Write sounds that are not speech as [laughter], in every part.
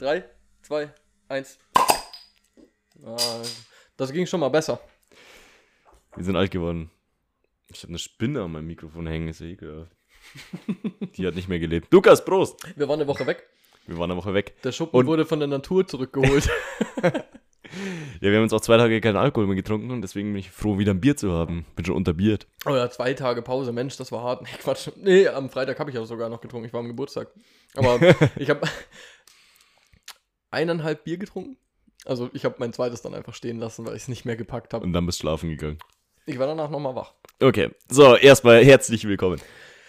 3, 2, 1. Das ging schon mal besser. Wir sind alt geworden. Ich habe eine Spinne an meinem Mikrofon hängen, ist ja ekelhaft. [laughs] Die hat nicht mehr gelebt. Lukas, Prost! Wir waren eine Woche weg. Wir waren eine Woche weg. Der Schuppen Und- wurde von der Natur zurückgeholt. [laughs] [laughs] Ja, wir haben jetzt auch zwei Tage keinen Alkohol mehr getrunken und deswegen bin ich froh, wieder ein Bier zu haben. Bin schon unterbiert. oh ja, zwei Tage Pause. Mensch, das war hart. Nee, Quatsch. Nee, am Freitag habe ich auch sogar noch getrunken. Ich war am Geburtstag. Aber ich habe eineinhalb Bier getrunken. Also ich habe mein zweites dann einfach stehen lassen, weil ich es nicht mehr gepackt habe. Und dann bist du schlafen gegangen. Ich war danach nochmal wach. Okay, so, erstmal herzlich willkommen.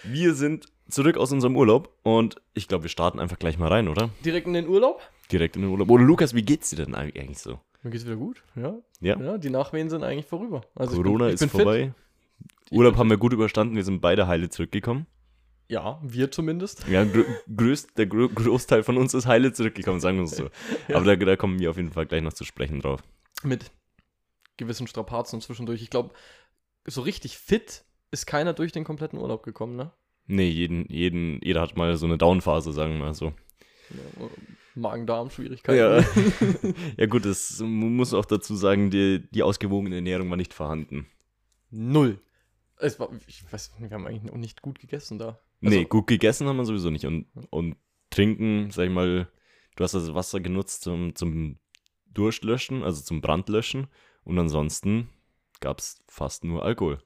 Wir sind zurück aus unserem Urlaub und ich glaube, wir starten einfach gleich mal rein, oder? Direkt in den Urlaub. Direkt in den Urlaub. Oder Lukas, wie geht's dir denn eigentlich so? Mir geht's wieder gut. Ja. Ja? Ja, die Nachwehen sind eigentlich vorüber. Also Corona ich bin, ich bin ist vorbei. Fit. Urlaub haben wir gut überstanden, wir sind beide heile zurückgekommen. Ja, wir zumindest. Ja, grö größt, der Gro Großteil von uns ist heile zurückgekommen, sagen wir es so. Ja. Aber da, da kommen wir auf jeden Fall gleich noch zu sprechen drauf. Mit gewissen Strapazen zwischendurch. Ich glaube, so richtig fit ist keiner durch den kompletten Urlaub gekommen, ne? Nee, jeden, jeden, jeder hat mal so eine Downphase, sagen wir mal so. Ja, Magen-Darm-Schwierigkeiten. Ja. [laughs] ja gut, das muss auch dazu sagen, die, die ausgewogene Ernährung war nicht vorhanden. Null. Es war, ich weiß, wir haben eigentlich noch nicht gut gegessen da. Nee, Also- gut gegessen haben wir sowieso nicht. Und, und trinken, sag ich mal, du hast das Wasser genutzt zum, zum Durstlöschen, also zum Brandlöschen. Und ansonsten gab es fast nur Alkohol.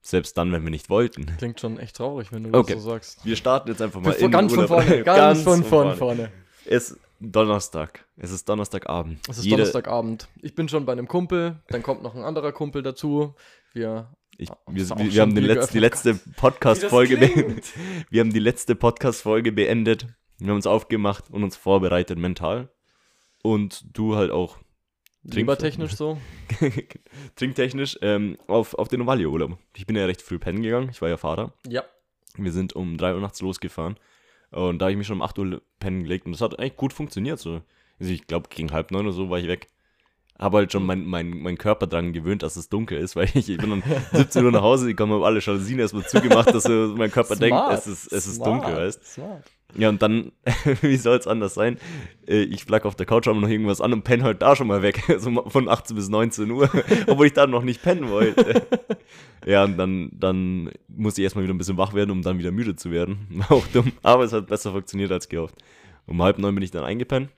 Selbst dann, wenn wir nicht wollten. Klingt schon echt traurig, wenn du Okay. das so sagst. Wir starten jetzt einfach mal Von, ganz von vorne, [laughs] ganz, von, von vorne. Es ist Donnerstag. Es ist Donnerstagabend. Es ist Jede- Donnerstagabend. Ich bin schon bei einem Kumpel, dann kommt noch ein anderer Kumpel dazu. Wir Ich, Ah, wir, wir, wir haben den Bier letz, die letzte [laughs] Podcast-Folge beendet. [laughs] Wir haben die letzte Podcast-Folge beendet. Wir haben uns aufgemacht und uns vorbereitet mental. Und du halt auch liebertechnisch so. [laughs] trinktechnisch ähm, auf, auf den Ovalio-Urlaub. Ich bin ja recht früh pennen gegangen. Ich war ja Fahrer. Ja. Wir sind um 3 Uhr nachts losgefahren. Und da habe ich mich schon um 8 Uhr pennen gelegt. Und das hat eigentlich gut funktioniert. So. Also ich glaube, gegen halb neun oder so war ich weg. Habe halt schon mein, mein, mein Körper dran gewöhnt, dass es dunkel ist, [laughs] weil ich, ich bin um 17 Uhr nach Hause gekommen, habe alle Jalousien erstmal zugemacht, dass mein Körper denkt, es ist, es ist smart, dunkel, weißt Smart. Ja, und dann, [laughs] wie soll es anders sein? Äh, Ich flack auf der Couch, habe noch irgendwas an und penne halt da schon mal weg. [laughs] So von 18 bis 19 Uhr, obwohl ich da noch nicht pennen wollte. Ja, und dann, dann musste ich erstmal wieder ein bisschen wach werden, um dann wieder müde zu werden. Auch dumm, aber es hat besser funktioniert als gehofft. Um halb neun bin ich dann eingepennt.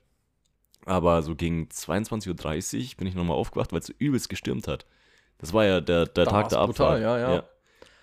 Aber so gegen 22.30 Uhr bin ich nochmal aufgewacht, weil es so übelst gestürmt hat. Das war ja der, der Da Tag der brutal, Abfahrt. ja, ja.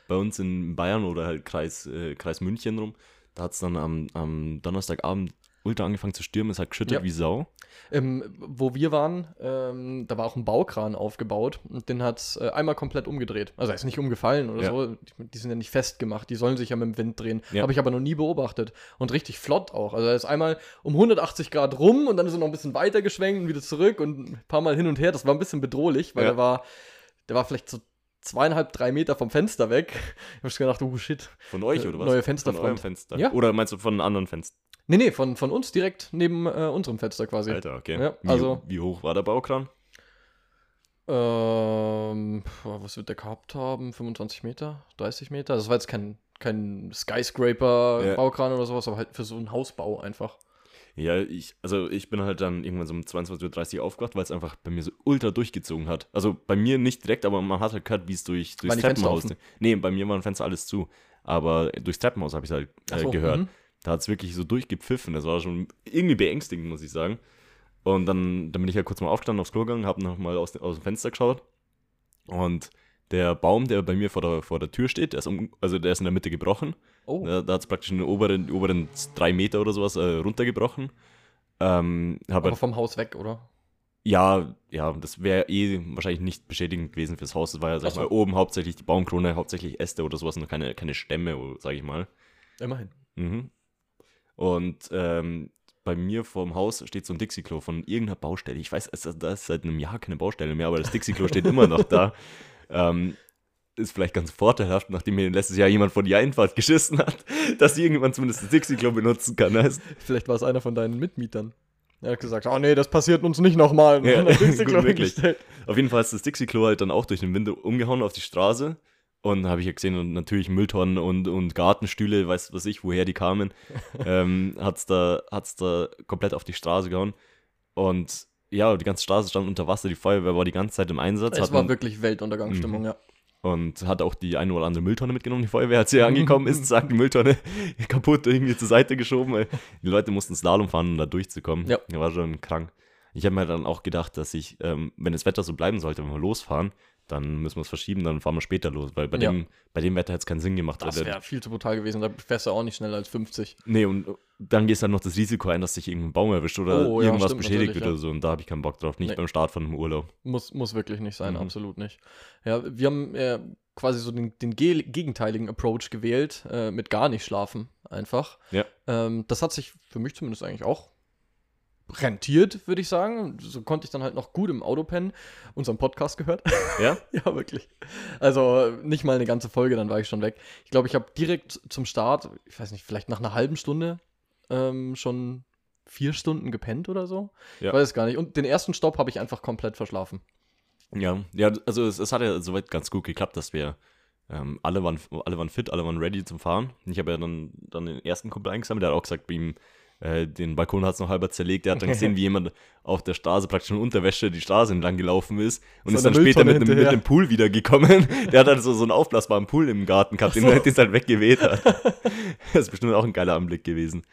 Bei uns in Bayern oder halt Kreis, äh, Kreis München rum, da hat es dann am, am Donnerstagabend ultra angefangen zu stürmen. Es hat geschüttet Ja. wie Sau. Ähm, wo wir waren, ähm, da war auch ein Baukran aufgebaut und den hat äh, einmal komplett umgedreht. Also er ist nicht umgefallen oder Ja. so. Die, die sind ja nicht festgemacht, die sollen sich ja mit dem Wind drehen. Ja. Habe ich aber noch nie beobachtet. Und richtig flott auch. Also er ist einmal um 180 Grad rum und dann ist er noch ein bisschen weiter geschwenkt und wieder zurück und ein paar Mal hin und her. Das war ein bisschen bedrohlich, weil Ja. der war, der war vielleicht so zweieinhalb, drei Meter vom Fenster weg. [laughs] Ich habe gedacht, oh shit. Von euch oder was? neue Von Fensterfront. eurem Fenster. Ja. Oder meinst du von einem anderen Fenster? Nee, nee, von, von uns direkt neben äh, unserem Fenster quasi. Alter, okay. Ja, wie, also- wie hoch war der Baukran? Ähm, was wird der gehabt haben? 25 Meter? 30 Meter? Das war jetzt kein, kein Skyscraper-Baukran oder sowas, aber halt für so einen Hausbau einfach. Ja, ich, also ich bin halt dann irgendwann so um 22.30 Uhr aufgewacht, weil es einfach bei mir so ultra durchgezogen hat. Also bei mir nicht direkt, aber man hat halt gehört, wie es durch, durchs Treppenhaus. Nee, bei mir waren Fenster alles zu. Aber durchs Treppenhaus habe ich halt äh, so, gehört. mhm. Da hat es wirklich so durchgepfiffen. Das war schon irgendwie beängstigend, muss ich sagen. Und dann, dann bin ich ja kurz mal aufgestanden, aufs Klo gegangen, habe nochmal aus, aus dem Fenster geschaut. Und der Baum, der bei mir vor der, vor der Tür steht, der ist, um, also der ist in der Mitte gebrochen. Oh, Da, da hat es praktisch in den oberen, oberen drei Meter oder sowas äh, runtergebrochen. Ähm, aber halt, vom Haus weg, oder? ja, ja, das wäre eh wahrscheinlich nicht beschädigend gewesen fürs Haus. Das war ja, sag ich so. mal, oben hauptsächlich die Baumkrone, hauptsächlich Äste oder sowas und keine, keine Stämme, sage ich mal. Immerhin. Mhm. Und ähm, bei mir vorm Haus steht so ein Dixie-Klo von irgendeiner Baustelle. Ich weiß, da ist seit einem Jahr keine Baustelle mehr, aber das Dixie-Klo steht immer noch da. [laughs] Ähm, ist vielleicht ganz vorteilhaft, nachdem mir letztes Jahr jemand vor die Einfahrt geschissen hat, [laughs] dass irgendjemand zumindest das Dixie-Klo benutzen kann. Heißt, Vielleicht war es einer von deinen Mitmietern. Er hat gesagt, oh nee, das passiert uns nicht nochmal. Ja, [laughs] gut hingestellt. Auf jeden Fall ist das Dixie-Klo halt dann auch durch den Wind umgehauen auf die Straße. Und habe ich ja gesehen, und natürlich Mülltonnen und, und Gartenstühle, weiß was ich, woher die kamen, [laughs] ähm, hat es da, hat's da komplett auf die Straße gehauen. Und ja, die ganze Straße stand unter Wasser, die Feuerwehr war die ganze Zeit im Einsatz. Es war wirklich Weltuntergangsstimmung, mhm. ja. Und hat auch die eine oder andere Mülltonne mitgenommen. Die Feuerwehr, als sie angekommen ist, [laughs] sagt die Mülltonne [laughs] kaputt irgendwie zur Seite geschoben. Die Leute mussten Slalom fahren, um da durchzukommen. Ja. Das war schon krank. Ich habe mir dann auch gedacht, dass ich, ähm, wenn das Wetter so bleiben sollte, wenn wir losfahren, dann müssen wir es verschieben, dann fahren wir später los, weil bei, ja. dem, bei dem Wetter hätte es keinen Sinn gemacht. Das wäre viel zu brutal gewesen, da fährst du auch nicht schneller als 50. Nee, und dann gehst du dann noch das Risiko ein, dass sich irgendein Baum erwischt oder oh, irgendwas ja, beschädigt wird oder so und da habe ich keinen Bock drauf, nicht nee. beim Start von einem Urlaub. Muss, muss wirklich nicht sein, mhm. absolut nicht. Ja, wir haben äh, quasi so den, den gegenteiligen Approach gewählt, äh, mit gar nicht schlafen einfach. Ja. Ähm, das hat sich für mich zumindest eigentlich auch rentiert, würde ich sagen. So konnte ich dann halt noch gut im Auto pennen, unseren Podcast gehört. [laughs] Ja? [laughs] ja, wirklich. Also nicht mal eine ganze Folge, dann war ich schon weg. Ich glaube, ich habe direkt zum Start, ich weiß nicht, vielleicht nach einer halben Stunde ähm, schon vier Stunden gepennt oder so. Ja. Ich weiß es gar nicht. Und den ersten Stopp habe ich einfach komplett verschlafen. Ja, ja, also es, es hat ja soweit ganz gut geklappt, dass wir ähm, alle, waren, alle waren fit, alle waren ready zum Fahren. Ich habe ja dann, dann den ersten Kumpel eingesammelt, der hat auch gesagt, bei ihm äh, den Balkon hat es noch halber zerlegt. Er hat dann gesehen, wie jemand auf der Straße praktisch in Unterwäsche die Straße entlang gelaufen ist und so ist dann später mit dem, mit dem, Pool wieder gekommen. [laughs] Der hat dann so, so einen aufblasbaren Pool im Garten gehabt, so. den er halt weggeweht hat. [laughs] das ist bestimmt auch ein geiler Anblick gewesen.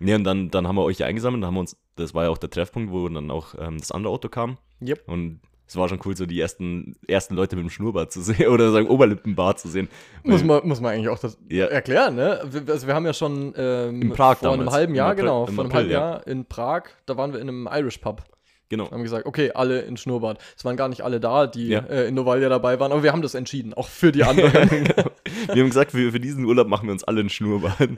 Nee, und dann, dann haben wir euch ja eingesammelt, dann haben wir uns, das war ja auch der Treffpunkt, wo dann auch ähm, das andere Auto kam. Yep. Und es war schon cool, so die ersten, ersten Leute mit dem Schnurrbart zu sehen [laughs] oder sagen Oberlippenbart zu sehen. Muss man, muss man eigentlich auch das ja. erklären, ne? Also wir haben ja schon ähm, in Prag vor damals. einem halben Jahr, April, genau, vor einem halben Jahr in Prag, da waren wir in einem Irish Pub. Genau. Haben gesagt, okay, alle in Schnurrbart. Es waren gar nicht alle da, die ja. äh, in Novalia dabei waren, aber wir haben das entschieden, auch für die anderen. [laughs] genau. Wir haben gesagt, für, für diesen Urlaub machen wir uns alle in Schnurrbart.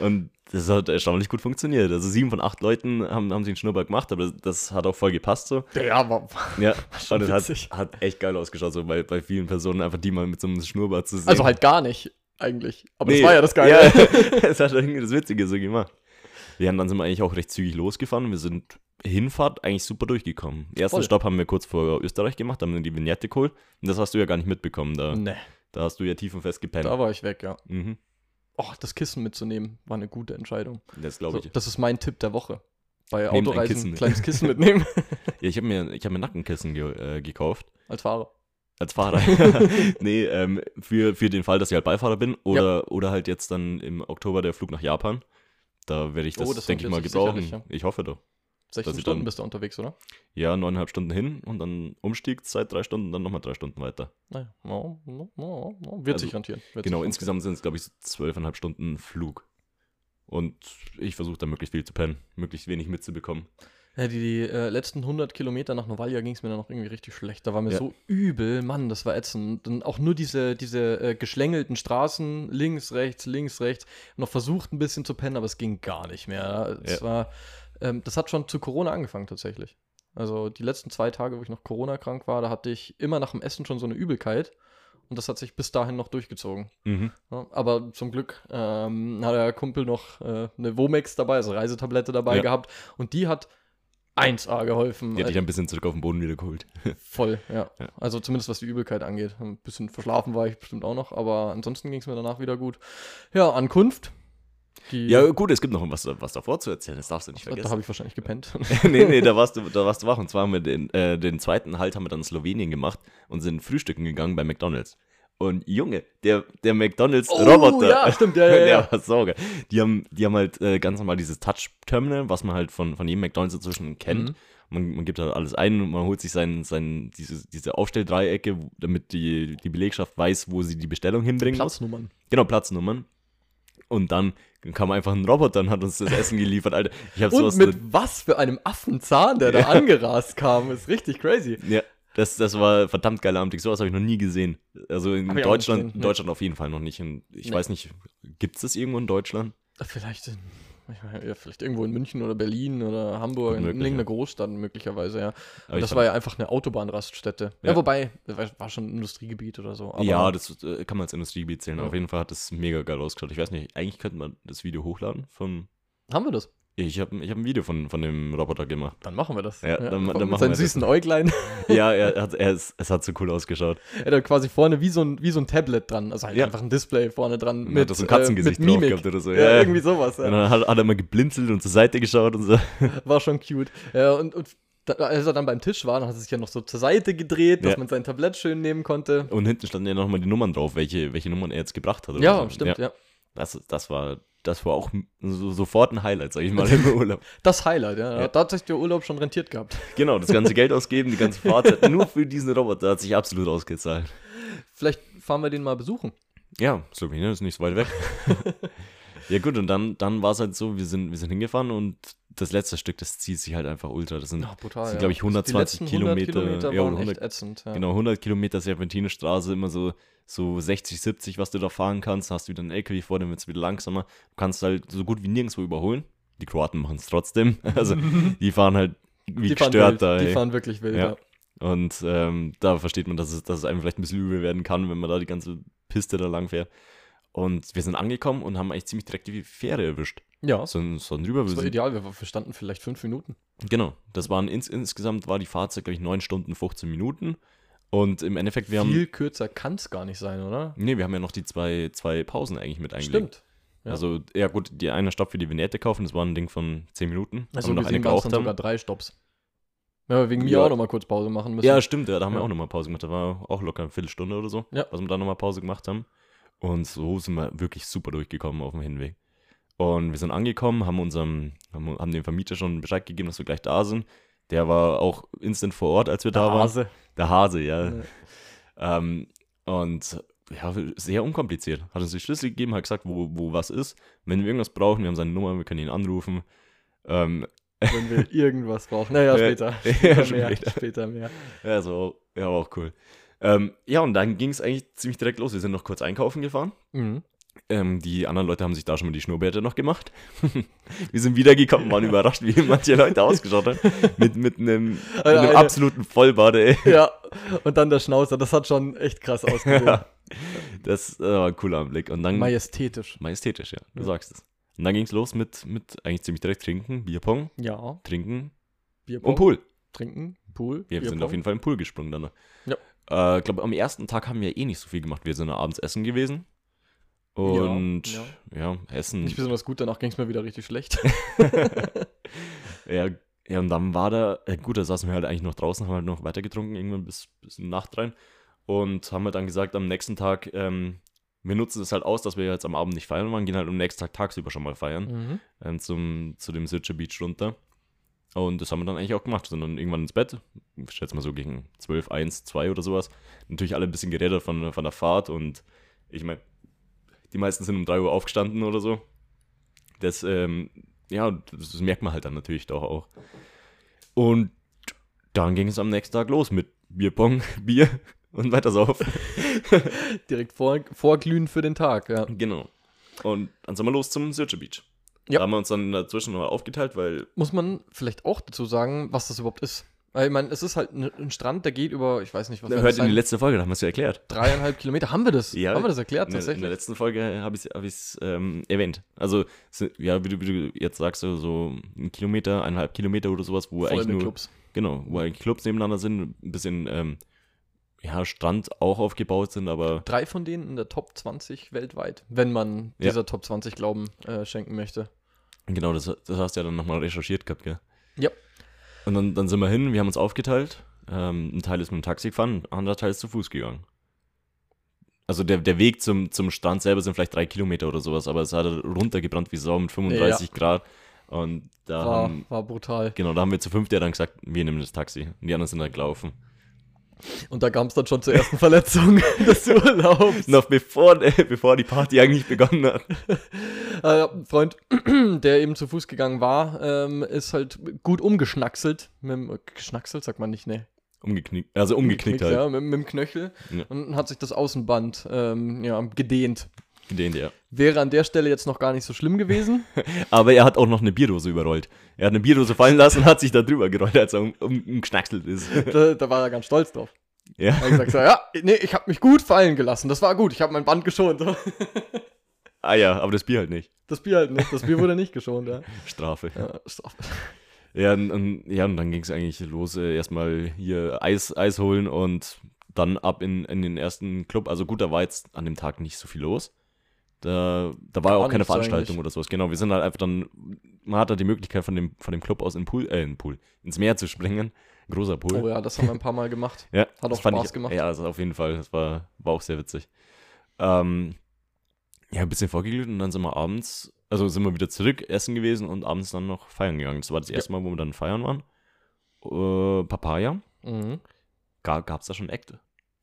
Und das hat erstaunlich gut funktioniert. Also sieben von acht Leuten haben, haben sich einen Schnurrbart gemacht, aber das, hat auch voll gepasst so. Ja, war, ja [laughs] und es hat, hat echt geil ausgeschaut, so bei, bei vielen Personen einfach die mal mit so einem Schnurrbart zu sehen. Also halt gar nicht, eigentlich. Aber nee, das war ja das Geile. Ja, [laughs] das hat irgendwie das Witzige so gemacht. Ja, und dann sind wir eigentlich auch recht zügig losgefahren. Wir sind Hinfahrt eigentlich super durchgekommen. Ersten Voll. Stopp haben wir kurz vor Österreich gemacht, haben dann die Vignette geholt. Und das hast du ja gar nicht mitbekommen. Da, nee. da hast du ja tief und fest gepennt. Da war ich weg, ja. Mhm. Och, das Kissen mitzunehmen war eine gute Entscheidung. Das glaube ich. So, das ist mein Tipp der Woche. Bei Nehmt Autoreisen ein Kissen kleines Kissen [laughs] mitnehmen. ja, ich habe mir, hab mir Nackenkissen ge äh, gekauft. Als Fahrer. Als Fahrer. [laughs] nee, ähm, für, für den Fall, dass ich halt Beifahrer bin oder, ja. oder halt jetzt dann im Oktober der Flug nach Japan. Da werde ich das, oh, das denke ich mal, gebrauchen. Ja. Ich hoffe doch. 16 Stunden dann, bist du unterwegs, oder? Ja, neuneinhalb Stunden hin und dann Umstiegszeit drei Stunden, dann nochmal drei Stunden weiter. Naja, no, no, no, wird also, sich rentieren. Wird genau, sich insgesamt sind es, glaube ich, zwölfeinhalb Stunden Flug. Und ich versuche da möglichst viel zu pennen, möglichst wenig mitzubekommen. Ja, die, die äh, letzten 100 Kilometer nach Novalia ging es mir dann noch irgendwie richtig schlecht. Da war mir ja. so übel, Mann, das war ätzend. Und auch nur diese, diese äh, geschlängelten Straßen, links, rechts, links, rechts. Noch versucht ein bisschen zu pennen, aber es ging gar nicht mehr. Es ja. war, ähm, das hat schon zu Corona angefangen tatsächlich. Also die letzten zwei Tage, wo ich noch Corona-krank war, da hatte ich immer nach dem Essen schon so eine Übelkeit. Und das hat sich bis dahin noch durchgezogen. Mhm. Ja, aber zum Glück ähm, hat der Kumpel noch äh, eine Womex dabei, also Reisetablette dabei ja. gehabt. Und die hat 1A geholfen. Die hat dich ein bisschen zurück auf den Boden wieder geholt. [laughs] Voll, ja. ja. Also zumindest was die Übelkeit angeht. Ein bisschen verschlafen war ich bestimmt auch noch, aber ansonsten ging es mir danach wieder gut. Ja, Ankunft. Ja, gut, es gibt noch was, was davor zu erzählen, das darfst du nicht vergessen. Da habe ich wahrscheinlich gepennt. [laughs] [laughs] nee, nee, da warst, du, da warst du wach. Und zwar haben wir den, äh, den zweiten Halt haben wir dann in Slowenien gemacht und sind frühstücken gegangen bei McDonalds. Und Junge, der, der McDonalds-Roboter. Oh, ja, stimmt, ja, ja. [laughs] der war sauger. Die haben, die haben halt äh, ganz normal dieses Touch-Terminal, was man halt von, von jedem McDonalds inzwischen kennt. Mhm. Man, man gibt halt alles ein und man holt sich sein, sein, diese, diese Aufstelldreiecke, damit die, die Belegschaft weiß, wo sie die Bestellung hinbringen Platznummern. Muss. Genau, Platznummern. Und dann kam einfach ein Roboter und hat uns das Essen geliefert, Alter. Ich hab und mit was für einem Affenzahn, der da [laughs] angerast kam, ist richtig crazy. Ja, das, das war verdammt geiler Abend. Sowas habe ich noch nie gesehen. Also in Deutschland, in Deutschland auf jeden Fall noch nicht. Und ich nee. weiß nicht, gibt es das irgendwo in Deutschland? Vielleicht in, ja, vielleicht irgendwo in München oder Berlin oder Hamburg, in irgendeiner Großstadt möglicherweise, ja. Aber das war ja einfach eine Autobahnraststätte. Ja, ja wobei, das war schon ein Industriegebiet oder so. ja, das äh, kann man als Industriegebiet zählen. Auf jeden Fall hat das mega geil ausgeschaut. Ich weiß nicht, eigentlich könnte man das Video hochladen von. Haben wir das? Ich habe ich hab ein Video von, von dem Roboter gemacht. Dann machen wir das. Ja, dann- dann mit wir seinen das. süßen Äuglein. [laughs] ja, er hat, er ist, es hat so cool ausgeschaut. er hat quasi vorne wie so, ein, wie so ein Tablet dran. Also halt Ja. einfach ein Display vorne dran. Mit, Mit, hat so ein Katzengesicht äh, mit drauf Mimik. gehabt oder so. Ja, irgendwie sowas. Und Ja. dann hat, hat er mal geblinzelt und zur Seite geschaut und so. [laughs] War schon cute. Ja, und, und als er dann beim Tisch war, dann hat er sich ja noch so zur Seite gedreht, dass Ja. man sein Tablett schön nehmen konnte. Und hinten standen ja nochmal die Nummern drauf, welche, welche Nummern er jetzt gebracht hat. Ja, so. stimmt, ja. Das, das, war, das war auch so, sofort ein Highlight, sag ich mal, im [laughs] Urlaub. Das Highlight, ja. Ja. Da hat sich der Urlaub schon rentiert gehabt. [laughs] Genau, das ganze Geld ausgeben, die ganze Fahrzeit [laughs] nur für diesen Roboter hat sich absolut ausgezahlt. Vielleicht fahren wir den mal besuchen. Ja, Slowenien ist nicht so weit weg. ja gut, und dann, dann war es halt so, wir sind, wir sind hingefahren und das letzte Stück, das zieht sich halt einfach ultra. Das sind, brutal. sind glaube ich, Die 120 letzten 100 Kilometer. Kilometer ja, waren 100, echt ätzend. Ja. Genau, 100 Kilometer Serpentinenstraße, immer so, so 60, 70, was du da fahren kannst. Hast du wieder einen LKW vor, dann wird es wieder langsamer. Du kannst halt so gut wie nirgendwo überholen. Die Kroaten machen es trotzdem. [laughs] Also, [laughs] die fahren halt wie Die gestört da. die fahren wirklich wild. Ja. Ja. Und ähm, da versteht man, dass es, dass es einem vielleicht ein bisschen übel werden kann, wenn man da die ganze Piste da lang fährt. Und wir sind angekommen und haben eigentlich ziemlich direkt die Fähre erwischt. ja. So, so drüber. Das Wir war ideal. Wir, wir standen vielleicht fünf Minuten. genau, das waren ins, insgesamt war die Fahrzeit, glaube ich, 9 Stunden, 15 Minuten. Und im Endeffekt, wir haben. Viel kürzer kann es gar nicht sein, oder? Nee, wir haben ja noch die zwei, zwei Pausen eigentlich mit eingelegt. Stimmt. ja. Also, ja gut, die eine Stopp für die Vignette kaufen, das war ein Ding von 10 Minuten. Also haben noch wir eine es geraucht dann sogar haben. drei Stops. Ja, wegen mir Ja. auch nochmal kurz Pause machen müssen. Ja, stimmt, ja, da haben wir Ja. auch nochmal Pause gemacht. Da war auch locker eine Viertelstunde oder so, Ja. was wir da nochmal Pause gemacht haben. Und so sind wir wirklich super durchgekommen auf dem Hinweg. Und wir sind angekommen, haben unserem, haben, haben dem Vermieter schon Bescheid gegeben, dass wir gleich da sind. Der war auch instant vor Ort, als wir der da waren. Hase. Der Hase, ja. Ja. Ähm, und ja, sehr unkompliziert. Hat uns die Schlüssel gegeben, hat gesagt, wo, wo was ist. Wenn wir irgendwas brauchen, wir haben seine Nummer, wir können ihn anrufen. Ähm, Wenn wir [laughs] irgendwas brauchen. Naja, Ja, später. [laughs] ja, Später mehr. später. Später mehr. Ja, so, ja, war auch cool. Ähm, ja, und dann ging es eigentlich ziemlich direkt los. Wir sind noch kurz einkaufen gefahren. Mhm. Ähm, die anderen Leute haben sich da schon mal die Schnurrbärte noch gemacht. [laughs] wir sind wiedergekommen, waren überrascht, wie manche Leute ausgeschaut haben. Mit, mit einem, [laughs] mit einem eine- absoluten Vollbart, ey. Ja, und dann der Schnauzer. Das hat schon echt krass [laughs] ausgesehen. Ja. Das äh, war ein cooler Anblick. Und dann, Majestätisch. majestätisch, ja, du Ja. sagst es. Und dann ging es los mit, mit eigentlich ziemlich direkt trinken, Bierpong, Ja. trinken Bierpong. und Pool. Trinken, Pool. Wir sind Bierpong. auf jeden Fall im Pool gesprungen dann. Ja. Äh, Ich glaube, am ersten Tag haben wir eh nicht so viel gemacht. Wir sind abends essen gewesen. Und Ja, ja, Essen. Nicht besonders gut, danach ging es mir wieder richtig schlecht. [laughs] ja, ja, und dann war da, äh, gut, da saßen wir halt eigentlich noch draußen, haben halt noch weiter getrunken, irgendwann bis, bis in Nacht rein. Und haben halt dann gesagt, am nächsten Tag, ähm, wir nutzen es halt aus, dass wir jetzt am Abend nicht feiern waren, gehen halt am nächsten Tag tagsüber schon mal feiern. Mhm. ähm, zum, zu dem Sitcher Beach runter. Und das haben wir dann eigentlich auch gemacht. Sind dann irgendwann ins Bett. Ich schätze mal so gegen 12, 1, 2 oder sowas. Natürlich alle ein bisschen geredet von, von der Fahrt und ich meine, die meisten sind um 3 Uhr aufgestanden oder so. Das, ähm, ja, das, das merkt man halt dann natürlich doch auch. Und dann ging es am nächsten Tag los mit Bierpong, [laughs] Bier und weiter saufen. [laughs] Direkt vor, vorglühen für den Tag, ja. genau. Und dann sind wir los zum Sitcher Beach. Ja. Da haben wir uns dann dazwischen noch aufgeteilt, weil Muss man vielleicht auch dazu sagen, was das überhaupt ist. Weil ich meine, es ist halt ein, Strand, der geht über, ich weiß nicht, was hört in die letzte Folge, da haben wir es ja erklärt. Dreieinhalb Kilometer. Haben wir das? Ja, Haben wir das erklärt In der, in tatsächlich? der letzten Folge habe ich es hab ich's, ähm, erwähnt. Also, so- ja, wie du, wie du jetzt sagst, so, ein Kilometer, eineinhalb Kilometer oder sowas, wo Voll eigentlich nur, Clubs. genau, wo eigentlich Clubs nebeneinander sind, ein bisschen, ähm, ja, Strand auch aufgebaut sind, aber Drei von denen in der Top 20 weltweit, wenn man Ja. dieser Top 20 Glauben äh, schenken möchte. Genau, das, das hast du ja dann nochmal recherchiert gehabt, gell? Ja. Und dann, dann sind wir hin, wir haben uns aufgeteilt. Ähm, ein Teil ist mit dem Taxi gefahren, ein anderer Teil ist zu Fuß gegangen. Also der, der Weg zum, zum Strand selber sind vielleicht drei Kilometer oder sowas, aber es hat runtergebrannt wie Sau mit 35 Grad. Und da War, haben, war brutal. genau, da haben wir zu fünft ja dann gesagt, wir nehmen das Taxi. Und die anderen sind dann gelaufen. Und da kam es dann schon zur ersten Verletzung [laughs] des Urlaubs. Noch bevor, bevor die Party eigentlich begonnen hat. Äh, ein Freund, [clears throat] der eben zu Fuß gegangen war, ähm, ist halt gut umgeschnackselt. Mit dem, geschnackselt sagt man nicht, ne? Umgeknickt, also umgeknickt halt. Ja, mit, mit dem Knöchel. Ja. Und hat sich das Außenband ähm, ja, gedehnt. Den, ja. Wäre an der Stelle jetzt noch gar nicht so schlimm gewesen. [laughs] Aber er hat auch noch eine Bierdose überrollt. Er hat eine Bierdose fallen lassen und hat sich da drüber gerollt, als er um, um, umgeschnackselt ist. [laughs] da, da war er ganz stolz drauf. ja. Er hat gesagt, ja, nee, ich habe mich gut fallen gelassen. Das war gut. Ich habe mein Band geschont. [laughs] ah ja, aber das Bier halt nicht. Das Bier halt nicht. Das Bier wurde nicht geschont, ja. Strafe. ja Strafe. Ja, und, und, ja, und dann ging es eigentlich los. Äh, erstmal hier Eis, Eis holen und dann ab in, in den ersten Club. Also gut, da war jetzt an dem Tag nicht so viel los. Da, da war Gar auch keine Veranstaltung eigentlich. oder sowas. Genau, wir sind halt einfach dann, man hat da die Möglichkeit von dem, von dem Club aus in Pool, äh, in Pool, ins Meer zu springen. Großer Pool. Oh ja, das haben wir ein paar Mal gemacht. [laughs] Ja, Hat das auch Spaß ich, gemacht. Ja, also auf jeden Fall. Das war, war auch sehr witzig. Ähm, ja, ein bisschen vorgeglüht und dann sind wir abends, also sind wir wieder zurück essen gewesen und abends dann noch feiern gegangen. Das war das erste Mal, wo wir dann feiern waren. Äh, Papaya. Mhm. Ga, gab's da schon Akte?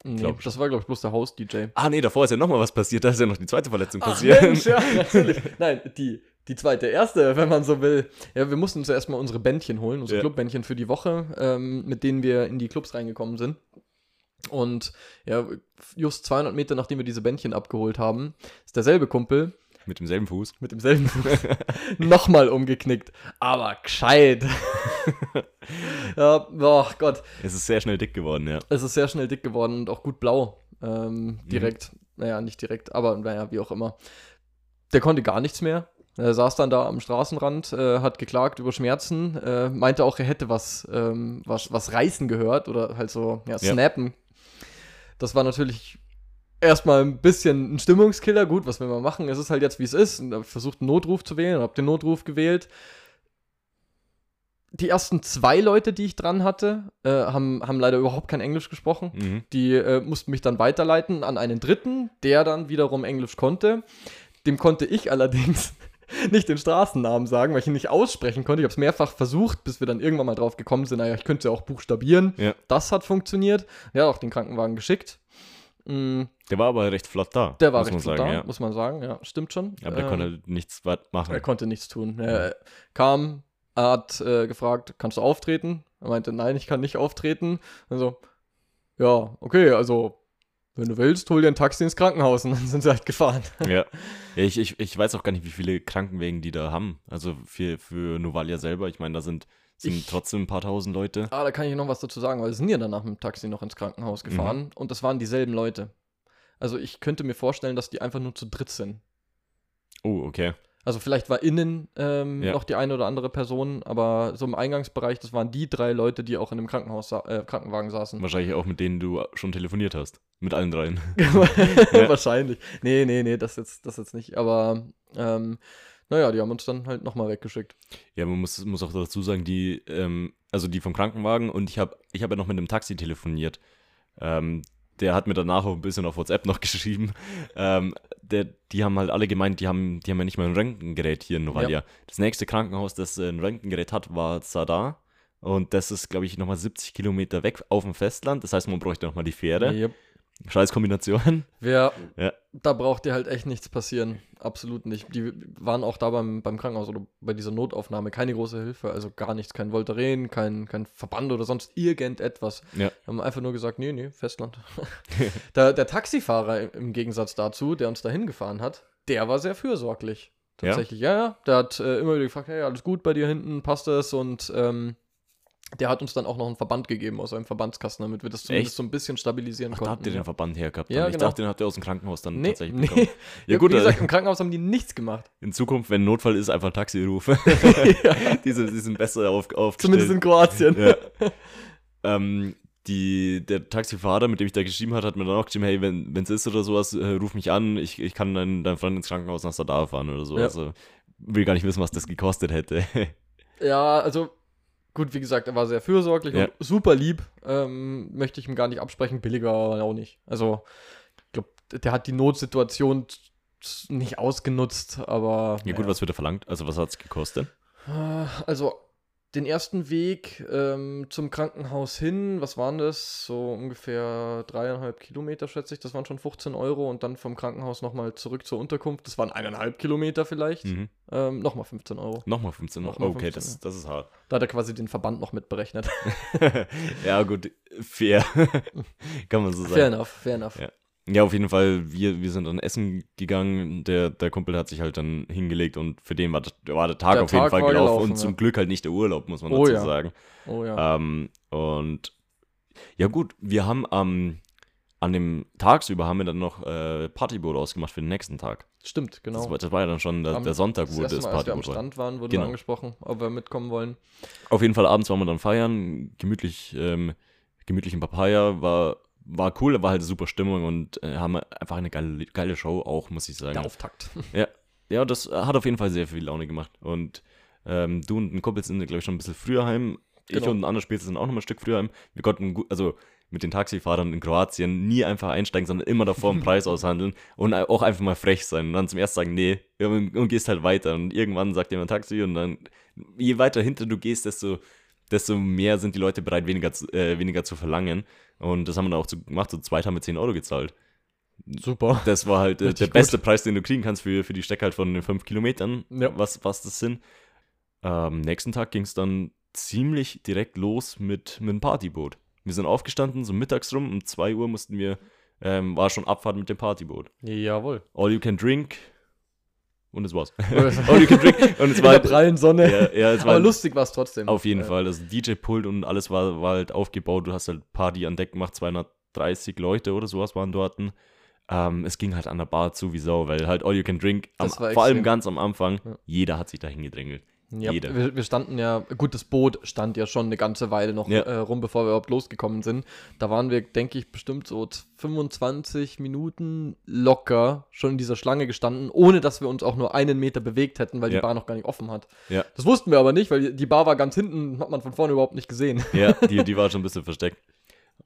Nee, Glaub das war, glaube ich, bloß der Host-DJ. Ah, nee, davor ist ja nochmal was passiert. Da ist ja noch die zweite Verletzung Ach, passiert. Mensch, ja, [laughs] natürlich. Nein, die, die zweite, erste, wenn man so will. Ja, wir mussten zuerst mal unsere Bändchen holen, unsere Ja. Clubbändchen für die Woche, ähm, mit denen wir in die Clubs reingekommen sind. Und ja, just 200 Meter nachdem wir diese Bändchen abgeholt haben, ist derselbe Kumpel Mit demselben Fuß. mit demselben Fuß [laughs] nochmal umgeknickt. Aber gescheit. [laughs] ja, boah, Gott. Es ist sehr schnell dick geworden, ja. Es ist sehr schnell dick geworden und auch gut blau. Ähm, direkt. Naja, nicht direkt, aber naja, wie auch immer. Der konnte gar nichts mehr. Er saß dann da am Straßenrand, äh, hat geklagt über Schmerzen, äh, meinte auch, er hätte was, ähm, was, was reißen gehört oder halt so, ja, Ja. snappen. Das war natürlich erstmal ein bisschen ein Stimmungskiller. Gut, was will man machen? Es ist halt jetzt, wie es ist. Und hab ich versucht, einen Notruf zu wählen und habe den Notruf gewählt. Die ersten zwei Leute, die ich dran hatte, äh, haben, haben leider überhaupt kein Englisch gesprochen. Mhm. Die äh, mussten mich dann weiterleiten an einen dritten, der dann wiederum Englisch konnte. Dem konnte ich allerdings [laughs] nicht den Straßennamen sagen, weil ich ihn nicht aussprechen konnte. Ich habe es mehrfach versucht, bis wir dann irgendwann mal drauf gekommen sind, naja, ich könnte es ja auch buchstabieren. Ja. Das hat funktioniert. Er hat auch den Krankenwagen geschickt. Mm, Der war aber recht flott da. der war muss recht man flott sagen, da, ja. muss man sagen. Ja, stimmt schon. Aber der Ähm, konnte nichts machen. er konnte nichts tun. Er kam, er hat äh, gefragt, kannst du auftreten? Er meinte, nein, ich kann nicht auftreten. Also, ja, okay, also, wenn du willst, hol dir ein Taxi ins Krankenhaus. Und dann [laughs] sind sie halt gefahren. Ja, [laughs] ja ich, ich, ich weiß auch gar nicht, wie viele Krankenwägen die da haben. Also für, für Novalia selber, ich meine, da sind, sind Ich- trotzdem ein paar tausend Leute. Ah, da kann ich noch was dazu sagen, weil wir sind ja danach mit dem Taxi noch ins Krankenhaus Mhm. gefahren und das waren dieselben Leute. Also ich könnte mir vorstellen, dass die einfach nur zu dritt sind. Oh, okay. Also vielleicht war innen ähm, Ja. noch die eine oder andere Person, aber so im Eingangsbereich, das waren die drei Leute, die auch in dem Krankenhaus sa äh, Krankenwagen saßen. Wahrscheinlich auch mit denen du schon telefoniert hast. Mit allen dreien. [laughs] Ja. Wahrscheinlich. Nee, nee, nee, das jetzt, das jetzt nicht. Aber ähm, naja, die haben uns dann halt nochmal weggeschickt. Ja, man muss, muss auch dazu sagen, die, ähm, also die vom Krankenwagen und ich habe ich hab ja noch mit einem Taxi telefoniert. Ähm, der hat mir danach auch ein bisschen auf WhatsApp noch [laughs] geschrieben. Ähm, der, die haben halt alle gemeint, die haben, die haben ja nicht mal ein Röntgengerät hier in Novalia. Das nächste Krankenhaus, das äh, ein Röntgengerät hat, war Zadar. Und das ist, glaube ich, nochmal 70 Kilometer weg auf dem Festland. Das heißt, man bräuchte nochmal die Fähre. Yep. Scheiß Kombination. [laughs] Wer, Ja. da braucht dir halt echt nichts passieren. Absolut nicht. Die waren auch da beim, beim Krankenhaus oder bei dieser Notaufnahme keine große Hilfe. Also gar nichts. Kein Voltaren, kein, kein Verband oder sonst irgendetwas. Ja. Haben einfach nur gesagt, nee, nee, Festland. [laughs] [laughs] der, der Taxifahrer im Gegensatz dazu, der uns dahin gefahren hat, der war sehr fürsorglich. Ja? Tatsächlich, ja, ja. Der hat äh, immer wieder gefragt, hey, alles gut bei dir hinten, passt das? Und ähm, der hat uns dann auch noch einen Verband gegeben aus einem Verbandskasten, damit wir das zumindest Echt? so ein bisschen stabilisieren Ach, konnten. da habt ihr ja. den Verband hergehabt. Ja, ich genau. dachte, den habt ihr aus dem Krankenhaus dann Nee, tatsächlich nee. bekommen. [laughs] Ja, Ja, gut, wie gesagt, äh, im Krankenhaus haben die nichts gemacht. in Zukunft, wenn Notfall ist, einfach ein Taxi rufen. [laughs] [laughs] die, sind, die sind besser auf, aufgestellt. Zumindest in Kroatien. Ja. ähm, die, der Taxifahrer, mit dem ich da geschrieben habe, hat mir dann auch geschrieben, hey, wenn es ist oder sowas, äh, ruf mich an, ich, ich kann deinen dein Freund ins Krankenhaus nach Sadar fahren oder so. Ja. Also will gar nicht wissen, was das gekostet hätte. Ja, also gut, wie gesagt, er war sehr fürsorglich Ja. und super lieb. Ähm, möchte ich ihm gar nicht absprechen. Billiger war er auch nicht. Also, ich glaube, der hat die Notsituation nicht ausgenutzt, aber. ja gut, was wird er verlangt? Also was hat es gekostet? Äh, Also, den ersten Weg ähm, zum Krankenhaus hin, was waren das? So ungefähr dreieinhalb Kilometer, schätze ich. Das waren schon 15 Euro. Und dann vom Krankenhaus nochmal zurück zur Unterkunft. Das waren eineinhalb Kilometer vielleicht. Mhm. Ähm, nochmal 15 Euro. Nochmal 15 Euro. Nochmal okay, 15, das, das ist hart. Da hat er quasi den Verband noch mit berechnet. [laughs] ja, gut, fair. [laughs] Kann man so sagen. fair enough, fair enough. Ja. Ja, auf jeden Fall, wir, wir sind dann essen gegangen. Der, der Kumpel hat sich halt dann hingelegt und für den war, das- war der Tag Der auf jeden Tag Fall gelaufen, gelaufen, und zum ja. Glück halt nicht der Urlaub, muss man Oh dazu ja. sagen. Oh ja. Ähm, und ja gut, wir haben am an dem tagsüber haben wir dann noch äh, Partyboot ausgemacht für den nächsten Tag. Stimmt, genau. Das, war, das war ja dann schon der, Am- der Sonntag, das wo das Mal, als wir am Partyboot. Strand waren, wurde Genau. angesprochen, ob wir mitkommen wollen. Auf jeden Fall abends waren wir dann feiern, gemütlich, ähm, gemütlich in Papaya, war, war cool, war halt super Stimmung und äh, haben einfach eine geile, geile Show auch, muss ich sagen. Der Auftakt. [laughs] Ja, das hat auf jeden Fall sehr viel Laune gemacht. Und ähm, du und ein Kumpel sind, glaube ich, schon ein bisschen früher heim. Ich Genau. und ein anderer Spitze sind auch noch mal ein Stück früher heim. Wir konnten, also mit den Taxifahrern in Kroatien nie einfach einsteigen, sondern immer davor einen [laughs] Preis aushandeln und auch einfach mal frech sein und dann zum ersten sagen, nee, ja, und, und gehst halt weiter. Und irgendwann sagt jemand Taxi und dann, je weiter hinter du gehst, desto, desto mehr sind die Leute bereit, weniger zu, äh, weniger zu verlangen. Und das haben wir dann auch so gemacht. Zu zweit haben wir 10 Euro gezahlt. Super. Das war halt äh, der beste Preis, den du kriegen kannst für, für die Strecke halt von den 5 Kilometern, Ja. was, was das sind. Am nächsten Tag ging es dann ziemlich direkt los mit, mit dem Partyboot. Wir sind aufgestanden, so mittags rum, um 2 Uhr mussten wir, ähm, war schon Abfahrt mit dem Partyboot. Jawohl. All you can drink und das war's. In All you can drink und es [laughs] war der halt, prallen Sonne. ja, ja, es war Aber lustig war es trotzdem. auf jeden Äh, Fall. Das DJ-Pult und alles war, war halt aufgebaut. Du hast halt Party an Deck gemacht, 230 Leute oder sowas waren dort. Ähm, es ging halt an der Bar zu wie Sau, weil halt All You Can Drink, am, vor allem ganz am Anfang, Ja. jeder hat sich dahin gedrängelt. Ja, Jeder. wir, wir standen ja, gut, das Boot stand ja schon eine ganze Weile noch Ja. äh, rum, bevor wir überhaupt losgekommen sind. Da waren wir, denke ich, bestimmt so 25 Minuten locker schon in dieser Schlange gestanden, ohne dass wir uns auch nur einen Meter bewegt hätten, weil Ja. die Bar noch gar nicht offen hat. Ja. Das wussten wir aber nicht, weil die Bar war ganz hinten, hat man von vorne überhaupt nicht gesehen. Ja, [laughs] die, die war schon ein bisschen versteckt.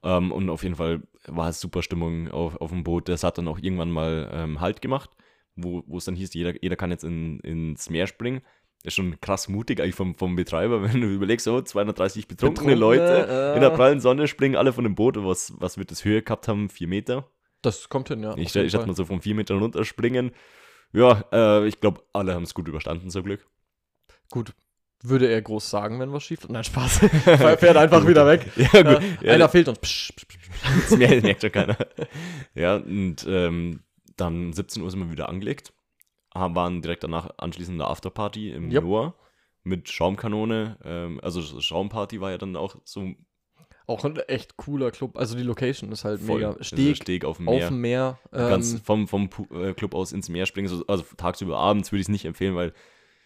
Ähm, und auf jeden Fall war es super Stimmung auf, auf dem Boot. Das hat dann auch irgendwann mal ähm, Halt gemacht, wo wo es dann hieß, jeder, jeder kann jetzt in, ins Meer springen. Ist schon krass mutig eigentlich vom, vom Betreiber, [laughs] wenn du überlegst, so 230 betrunkene, Betrunkene, Leute äh. in der prallen Sonne springen alle von dem Boot. Was, was wird das Höhe gehabt haben? Vier Meter? Das kommt hin, ja. Ich, ich mal so von vier Metern runterspringen. Ja, äh, ich glaube, alle haben es gut überstanden, zum Glück. Gut. Würde er groß sagen, wenn was schief Nein, Spaß. [laughs] Er fährt einfach wieder weg. [laughs] Ja, gut. Äh, Ja, einer fehlt uns. Psch, psch, psch, psch. Das merkt, schon keiner. Ja, und ähm, dann um 17 Uhr sind wir wieder angelegt. Haben- Waren direkt danach anschließend eine Afterparty im Yep. Noah mit Schaumkanone. Ähm, also Schaumparty war ja dann auch so Auch ein echt cooler Club. Also die Location ist halt voll. mega. Also Steg Steg auf dem auf Meer. dem Meer. Ganz Ähm, vom, vom Pu- äh, Club aus ins Meer springen. So, also tagsüber, abends würde ich es nicht empfehlen, weil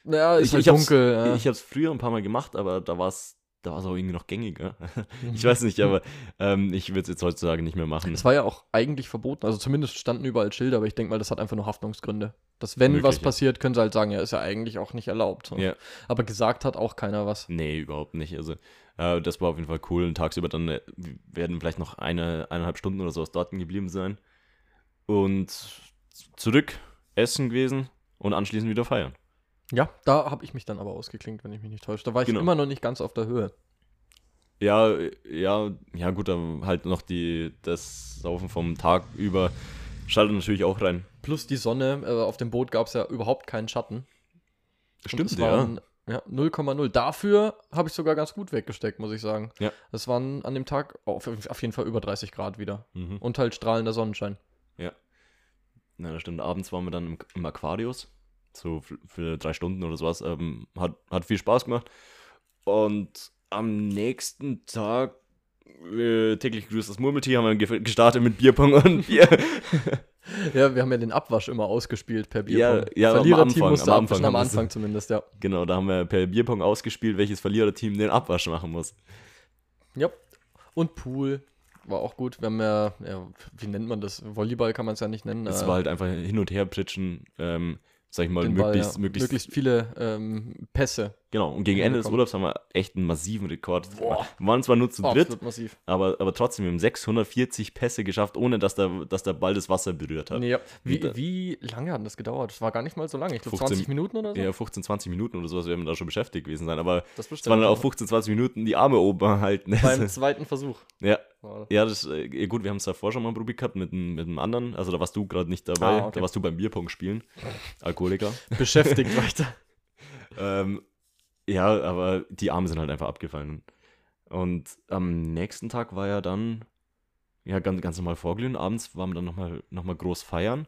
ja, ist ich, halt ich hab's- dunkel. ja. ich habe es früher ein paar Mal gemacht, aber da war es da war's auch irgendwie noch gängiger. [laughs] Mhm. Ich weiß nicht, aber ähm, ich würde es jetzt heutzutage nicht mehr machen. Es war ja auch eigentlich verboten. Also zumindest standen überall Schilder, aber ich denke mal, das hat einfach nur Haftungsgründe. Dass wenn Möglich, was passiert, können sie halt sagen, ja, ist ja eigentlich auch nicht erlaubt. So. Ja. Aber gesagt hat auch keiner was. Nee, überhaupt nicht. Also, äh, das war auf jeden Fall cool. Und tagsüber dann äh, werden vielleicht noch eine, eineinhalb Stunden oder sowas dort geblieben sein. Und zurück, essen gewesen und anschließend wieder feiern. Ja, da habe ich mich dann aber ausgeklinkt, wenn ich mich nicht täusche. Da war ich Genau. immer noch nicht ganz auf der Höhe. Ja, ja, ja, gut, dann halt noch die, das Saufen vom Tag über schaltet natürlich auch rein. Plus die Sonne, äh, auf dem Boot gab es ja überhaupt keinen Schatten. Stimmt, es ja. waren, ja. 0,0. Dafür habe ich sogar ganz gut weggesteckt, muss ich sagen. Ja. Es waren an dem Tag auf, auf jeden Fall über 30 Grad wieder. Mhm. Und halt strahlender Sonnenschein. Na, das stimmt. Abends waren wir dann im, im Aquarius. So für, drei Stunden oder sowas. Ähm, hat, hat viel Spaß gemacht. Und am nächsten Tag, äh, täglich grüßt das Murmeltier, haben wir ge- gestartet mit Bierpong und [laughs] Bier. Ja, wir haben ja den Abwasch immer ausgespielt per Ja, Bierpong. ja, am Verliererteam Anfang, musste am Anfang am Anfang zumindest, ja. genau, da haben wir per Bierpong ausgespielt, welches Verliererteam den Abwasch machen muss. Ja. Und Pool war auch gut. Wir haben ja, ja wie nennt man das? Volleyball kann man es ja nicht nennen. Es äh, war halt einfach hin und her pritschen, ähm, sag ich mal, den Ball, möglichst, ja. möglichst, möglichst viele ähm, Pässe. Genau, und gegen Ende des. Urlaubs haben wir echt einen massiven Rekord. Boah. Wir waren zwar nur zu dritt, aber, aber trotzdem, wir haben 640 Pässe geschafft, ohne dass der, dass der Ball das Wasser berührt hat. Ja. wie, wie lange hat das gedauert? Das war gar nicht mal so lange. Ich glaube 15 20 Minuten oder so. Ja, 15, 20 Minuten oder sowas werden wir da schon beschäftigt gewesen sein, aber das es waren dann auch bestimmt. 15, 20 Minuten die Arme oben halten. Beim [laughs] zweiten Versuch. ja, ja, das äh, ja gut, wir haben es davor schon mal probiert gehabt mit, einem- mit einem anderen, also da warst du gerade nicht dabei, Ah, okay. da warst du beim Bierpong spielen, Alkoholiker. Beschäftigt weiter. [laughs] ähm, ja, aber die Arme sind halt einfach abgefallen. Und am nächsten Tag war ja dann, ja, ganz, ganz normal vorglühen. Abends waren wir dann nochmal noch mal groß feiern,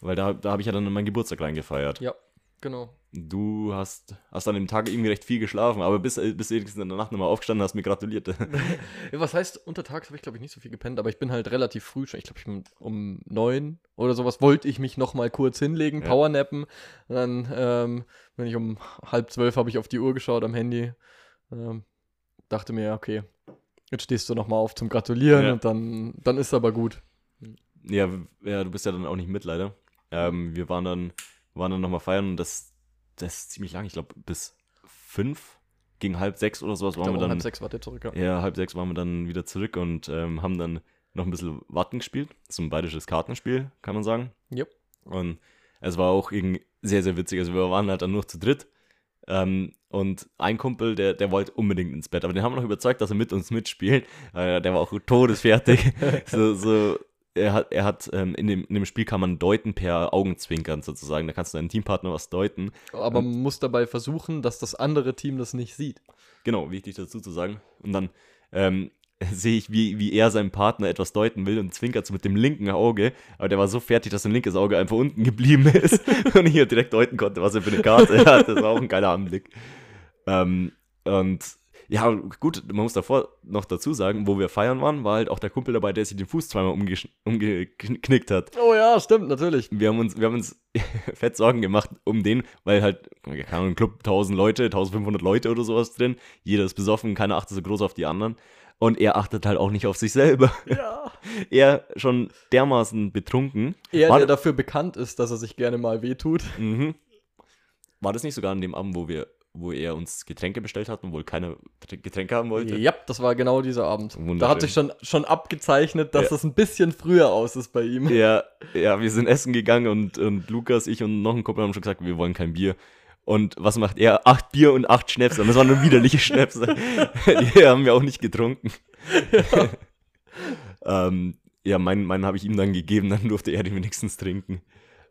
weil da, da habe ich ja dann meinen Geburtstag reingefeiert. Ja, genau. Du hast, hast an dem Tag irgendwie recht viel geschlafen, aber bis, bis wenigstens in der Nacht nochmal aufgestanden hast, mir gratuliert. [laughs] [laughs] Was heißt, untertags habe ich, glaube ich, nicht so viel gepennt, aber ich bin halt relativ früh schon, ich glaube, um neun oder sowas, wollte ich mich nochmal kurz hinlegen, Ja. powernappen. Dann ähm, bin ich um halb zwölf, habe ich auf die Uhr geschaut am Handy. Ähm, dachte mir, okay, jetzt stehst du nochmal auf zum Gratulieren Ja. und dann, dann ist aber gut. Ja, ja, du bist ja dann auch nicht mit, leider. Ähm, wir waren dann, waren dann nochmal feiern und das, das ist ziemlich lang. Ich glaube, bis fünf, gegen halb sechs oder sowas waren wir dann. halb sechs wart ihr zurück. Ja. Ja, halb sechs waren wir dann wieder zurück und ähm, haben dann noch ein bisschen Watten gespielt. So ein bayerisches Kartenspiel, kann man sagen. Yep. Und es war auch irgendwie sehr, sehr witzig. Also wir waren halt dann nur zu dritt. Ähm, und ein Kumpel, der, der wollte unbedingt ins Bett, aber den haben wir noch überzeugt, dass er mit uns mitspielt. Äh, der war auch todesfertig. [laughs] so, so, er hat, er hat ähm, in, dem, in dem Spiel kann man deuten per Augenzwinkern sozusagen. Da kannst du deinem Teampartner was deuten. Aber man muss dabei versuchen, dass das andere Team das nicht sieht. Genau, wichtig dazu zu sagen. Und dann ähm, [laughs] sehe ich, wie, wie er seinem Partner etwas deuten will und zwinkert so mit dem linken Auge. Aber der war so fertig, dass sein linkes Auge einfach unten [laughs] geblieben ist [laughs] und ich hier direkt deuten konnte, was er für eine Karte hat. Das war auch ein geiler Anblick. Ähm, und ja, gut, man muss davor noch dazu sagen, wo wir feiern waren, war halt auch der Kumpel dabei, der sich den Fuß zweimal umgeknickt hat. Oh ja, stimmt, natürlich. Wir haben uns, wir haben uns [laughs] fett Sorgen gemacht um den, weil halt, keine Ahnung, Club 1000 Leute, 1500 Leute oder sowas drin. Jeder ist besoffen, keiner achtet so groß auf die anderen. Und er achtet halt auch nicht auf sich selber. Ja. [laughs] Er schon dermaßen betrunken. Er, War- der dafür bekannt ist, dass er sich gerne mal wehtut. Mhm. War das nicht sogar an dem Abend, wo wir, wo er uns Getränke bestellt hat und wohl keine Getränke haben wollte? Ja, das war genau dieser Abend. Da hat sich schon, schon abgezeichnet, dass Ja. das ein bisschen früher aus ist bei ihm. Ja, ja, wir sind essen gegangen und, und Lukas, ich und noch ein Kumpel haben schon gesagt, wir wollen kein Bier. Und was macht er? Acht Bier und acht Schnäpse. Und das waren nur widerliche Schnäpse. [laughs] Die haben wir auch nicht getrunken. [laughs] ähm, ja, meinen, meinen habe ich ihm dann gegeben, dann durfte er den wenigstens trinken.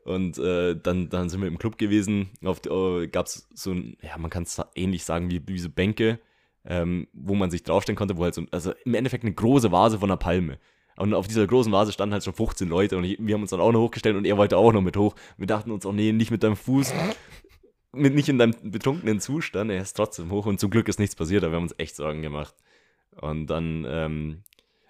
Und äh, dann, dann sind wir im Club gewesen. Auf äh, gab es so ein, ja, man kann es ähnlich sagen wie, wie so Bänke, ähm, wo man sich draufstellen konnte, wo halt so, also im Endeffekt eine große Vase von einer Palme. Und auf dieser großen Vase standen halt schon 15 Leute und ich, wir haben uns dann auch noch hochgestellt und er wollte auch noch mit hoch. Wir dachten uns, oh nee, nicht mit deinem Fuß, mit, nicht in deinem betrunkenen Zustand. Er ist trotzdem hoch und zum Glück ist nichts passiert, aber wir haben uns echt Sorgen gemacht. Und dann, ähm,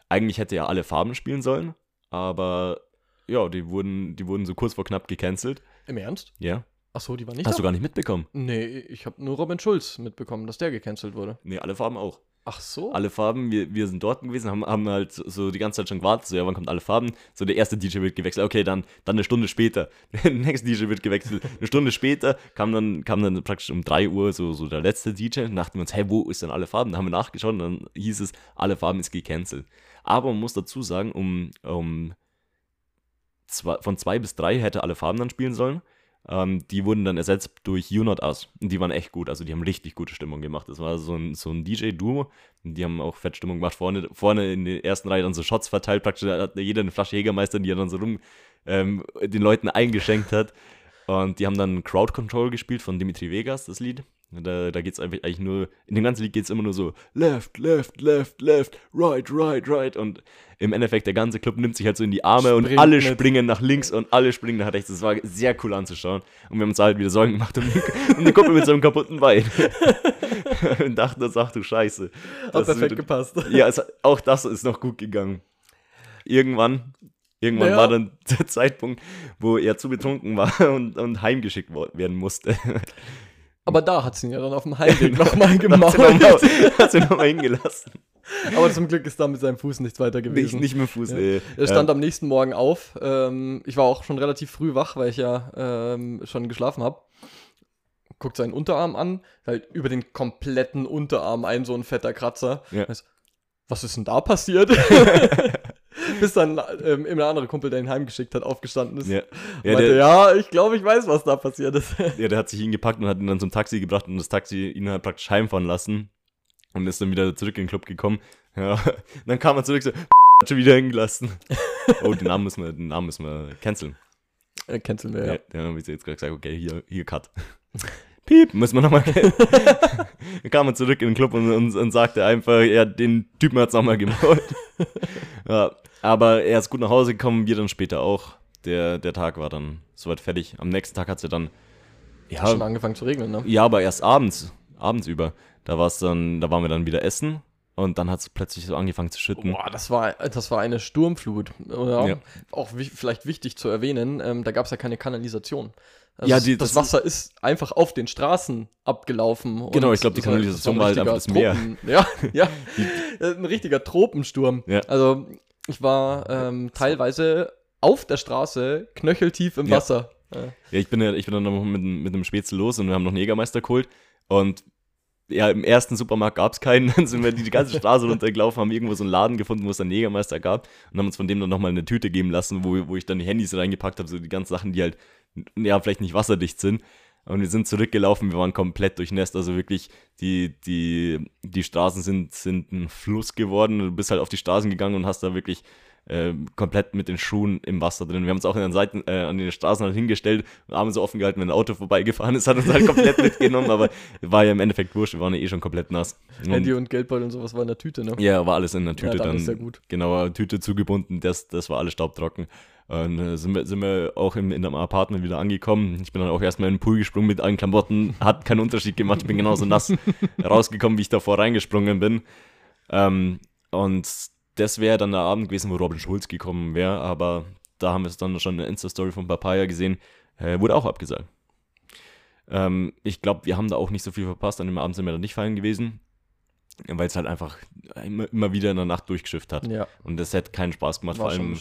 eigentlich hätte er alle Farben spielen sollen, aber ja, die wurden, die wurden so kurz vor knapp gecancelt. Im Ernst? Ja. Achso, die war nicht Hast da? du gar nicht mitbekommen? Nee, ich habe nur Robin Schulz mitbekommen, dass der gecancelt wurde. Nee, alle Farben auch. Ach so? Alle Farben, wir, wir sind dort gewesen, haben, haben halt so die ganze Zeit schon gewartet, so ja, wann kommt alle Farben? So der erste DJ wird gewechselt, okay, dann, dann eine Stunde später. [laughs] Der nächste DJ wird gewechselt. Eine Stunde später kam dann, kam dann praktisch um 3 Uhr so, so der letzte DJ und dachten wir uns, hey, wo ist denn alle Farben? Dann haben wir nachgeschaut und dann hieß es, alle Farben ist gecancelt. Aber man muss dazu sagen, um, um zwei, von zwei bis drei hätte alle Farben dann spielen sollen. Ähm, die wurden dann ersetzt durch You Not Us. Und die waren echt gut. Also die haben richtig gute Stimmung gemacht. Das war so ein, so ein DJ-Duo. Die haben auch Fettstimmung gemacht. Vorne, vorne in der ersten Reihe dann so Shots verteilt. Praktisch hat jeder eine Flasche Jägermeister, die er dann so rum ähm, den Leuten eingeschenkt hat. Und die haben dann Crowd Control gespielt von Dimitri Vegas, das Lied. Da, da geht es eigentlich nur, in dem ganzen Lied geht es immer nur so left, left, left, left, right, right, right. Und im Endeffekt, der ganze Club nimmt sich halt so in die Arme und Springt alle mit. springen nach links und alle springen nach rechts. Das war sehr cool anzuschauen. Und wir haben uns halt wieder Sorgen gemacht um, um eine Kuppel mit so einem kaputten Bein. [laughs] und dachten uns, ach du Scheiße. Hat Das perfekt wird- gepasst. ja, es, auch das ist noch gut gegangen. Irgendwann, irgendwann Naja. war dann der Zeitpunkt, wo er zu betrunken war und, und heimgeschickt werden musste. Aber da hat sie ihn ja dann auf dem Heimweg nochmal [laughs] gemacht. nochmal hat sie noch mal hingelassen. Aber zum Glück ist da mit seinem Fuß nichts weiter Nicht, gewesen. nicht mit dem Fuß, Ja. nee. Er stand am nächsten Morgen auf. Ähm, ich war auch schon relativ früh wach, weil ich ja ähm, schon geschlafen habe. Guckt seinen Unterarm an, halt über den kompletten Unterarm ein so ein fetter Kratzer. Ja. Was ist denn da passiert? [laughs] [laughs] [laughs] Bis dann ähm, immer der andere Kumpel, der ihn heimgeschickt hat, aufgestanden ist. ja. Ja, meinte, der, ja, ich glaube, ich weiß, was da passiert ist. [laughs] ja, der hat sich hingepackt und hat ihn dann zum Taxi gebracht und das Taxi ihn halt praktisch heimfahren lassen und ist dann wieder zurück in den Club gekommen. Ja, [laughs] dann kam er zurück so, hat schon wieder hingelassen. Oh, den Namen müssen wir, den Namen müssen wir canceln. äh, canceln wir, Ja, ja. dann habe ich jetzt gerade gesagt, okay, hier, hier Cut. Piep, müssen wir nochmal. dann kam er zurück in den Club und, und, und sagte einfach, ja, den Typen hat es nochmal gemacht. [laughs] ja, aber er ist gut nach Hause gekommen, wir dann später auch. Der, der Tag war dann soweit fertig. Am nächsten Tag hat sie dann Ja, Hat schon angefangen zu regnen, ne? ja, aber erst abends, abends über. Da war's dann, da waren wir dann wieder essen und dann hat es plötzlich so angefangen zu schütten. Boah, das war, das war eine Sturmflut. Oder? Ja. Auch vielleicht wichtig zu erwähnen, ähm, da gab es ja keine Kanalisation. Also Ja, das- die- das, das Wasser ist einfach auf den Straßen abgelaufen. Genau, ich glaub, die Kanalisation war halt ein einfach das Meer. Tropen, [laughs] ja, ja, [laughs] ein richtiger Tropensturm. Ja. Also ich war ähm, teilweise auf der Straße knöcheltief im Ja. Wasser. Ja, ich bin, ja, ich bin dann noch mit, dem- mit einem Spätzle los und wir haben noch einen Jägermeister geholt. Und ja, im ersten Supermarkt gab es keinen. [laughs] Dann sind wir die, ganze Straße runtergelaufen, haben irgendwo so einen Laden gefunden, wo es einen Jägermeister gab und haben uns von dem dann nochmal eine Tüte geben lassen, wo, wo ich dann die Handys reingepackt habe, so die ganzen Sachen, die halt, ja, vielleicht nicht wasserdicht sind. Und wir sind zurückgelaufen, wir waren komplett durchnässt. Also wirklich, die, die, die Straßen sind, sind ein Fluss geworden. Du bist halt auf die Straßen gegangen und hast da wirklich äh, komplett mit den Schuhen im Wasser drin. Wir haben uns auch an den Seiten, äh, an den Straßen halt hingestellt und Arme so offen gehalten, wenn ein Auto vorbeigefahren ist, hat uns halt komplett mitgenommen, aber war ja im Endeffekt wurscht, wir waren ja eh schon komplett nass. Handy Und, und Geldbeutel und sowas war in der Tüte, ne? ja, war alles in der Tüte Ja, dann dann. ist ja gut. Genau, Tüte zugebunden, das, das war alles staubtrocken. Und äh, sind, wir, sind wir auch im, in einem Apartment wieder angekommen. Ich bin dann auch erstmal in den Pool gesprungen mit allen Klamotten. Hat keinen Unterschied gemacht. Ich bin genauso nass [laughs] rausgekommen, wie ich davor reingesprungen bin. Ähm, und das wäre dann der Abend gewesen, wo Robin Schulz gekommen wäre. Aber da haben wir es dann schon in der Insta-Story von Papaya gesehen. Äh, wurde auch abgesagt. Ähm, ich glaube, wir haben da auch nicht so viel verpasst. An dem Abend sind wir dann nicht feiern gewesen. Weil es halt einfach immer, immer wieder in der Nacht durchgeschifft hat. Ja, Und das hätte keinen Spaß gemacht. war vor allem,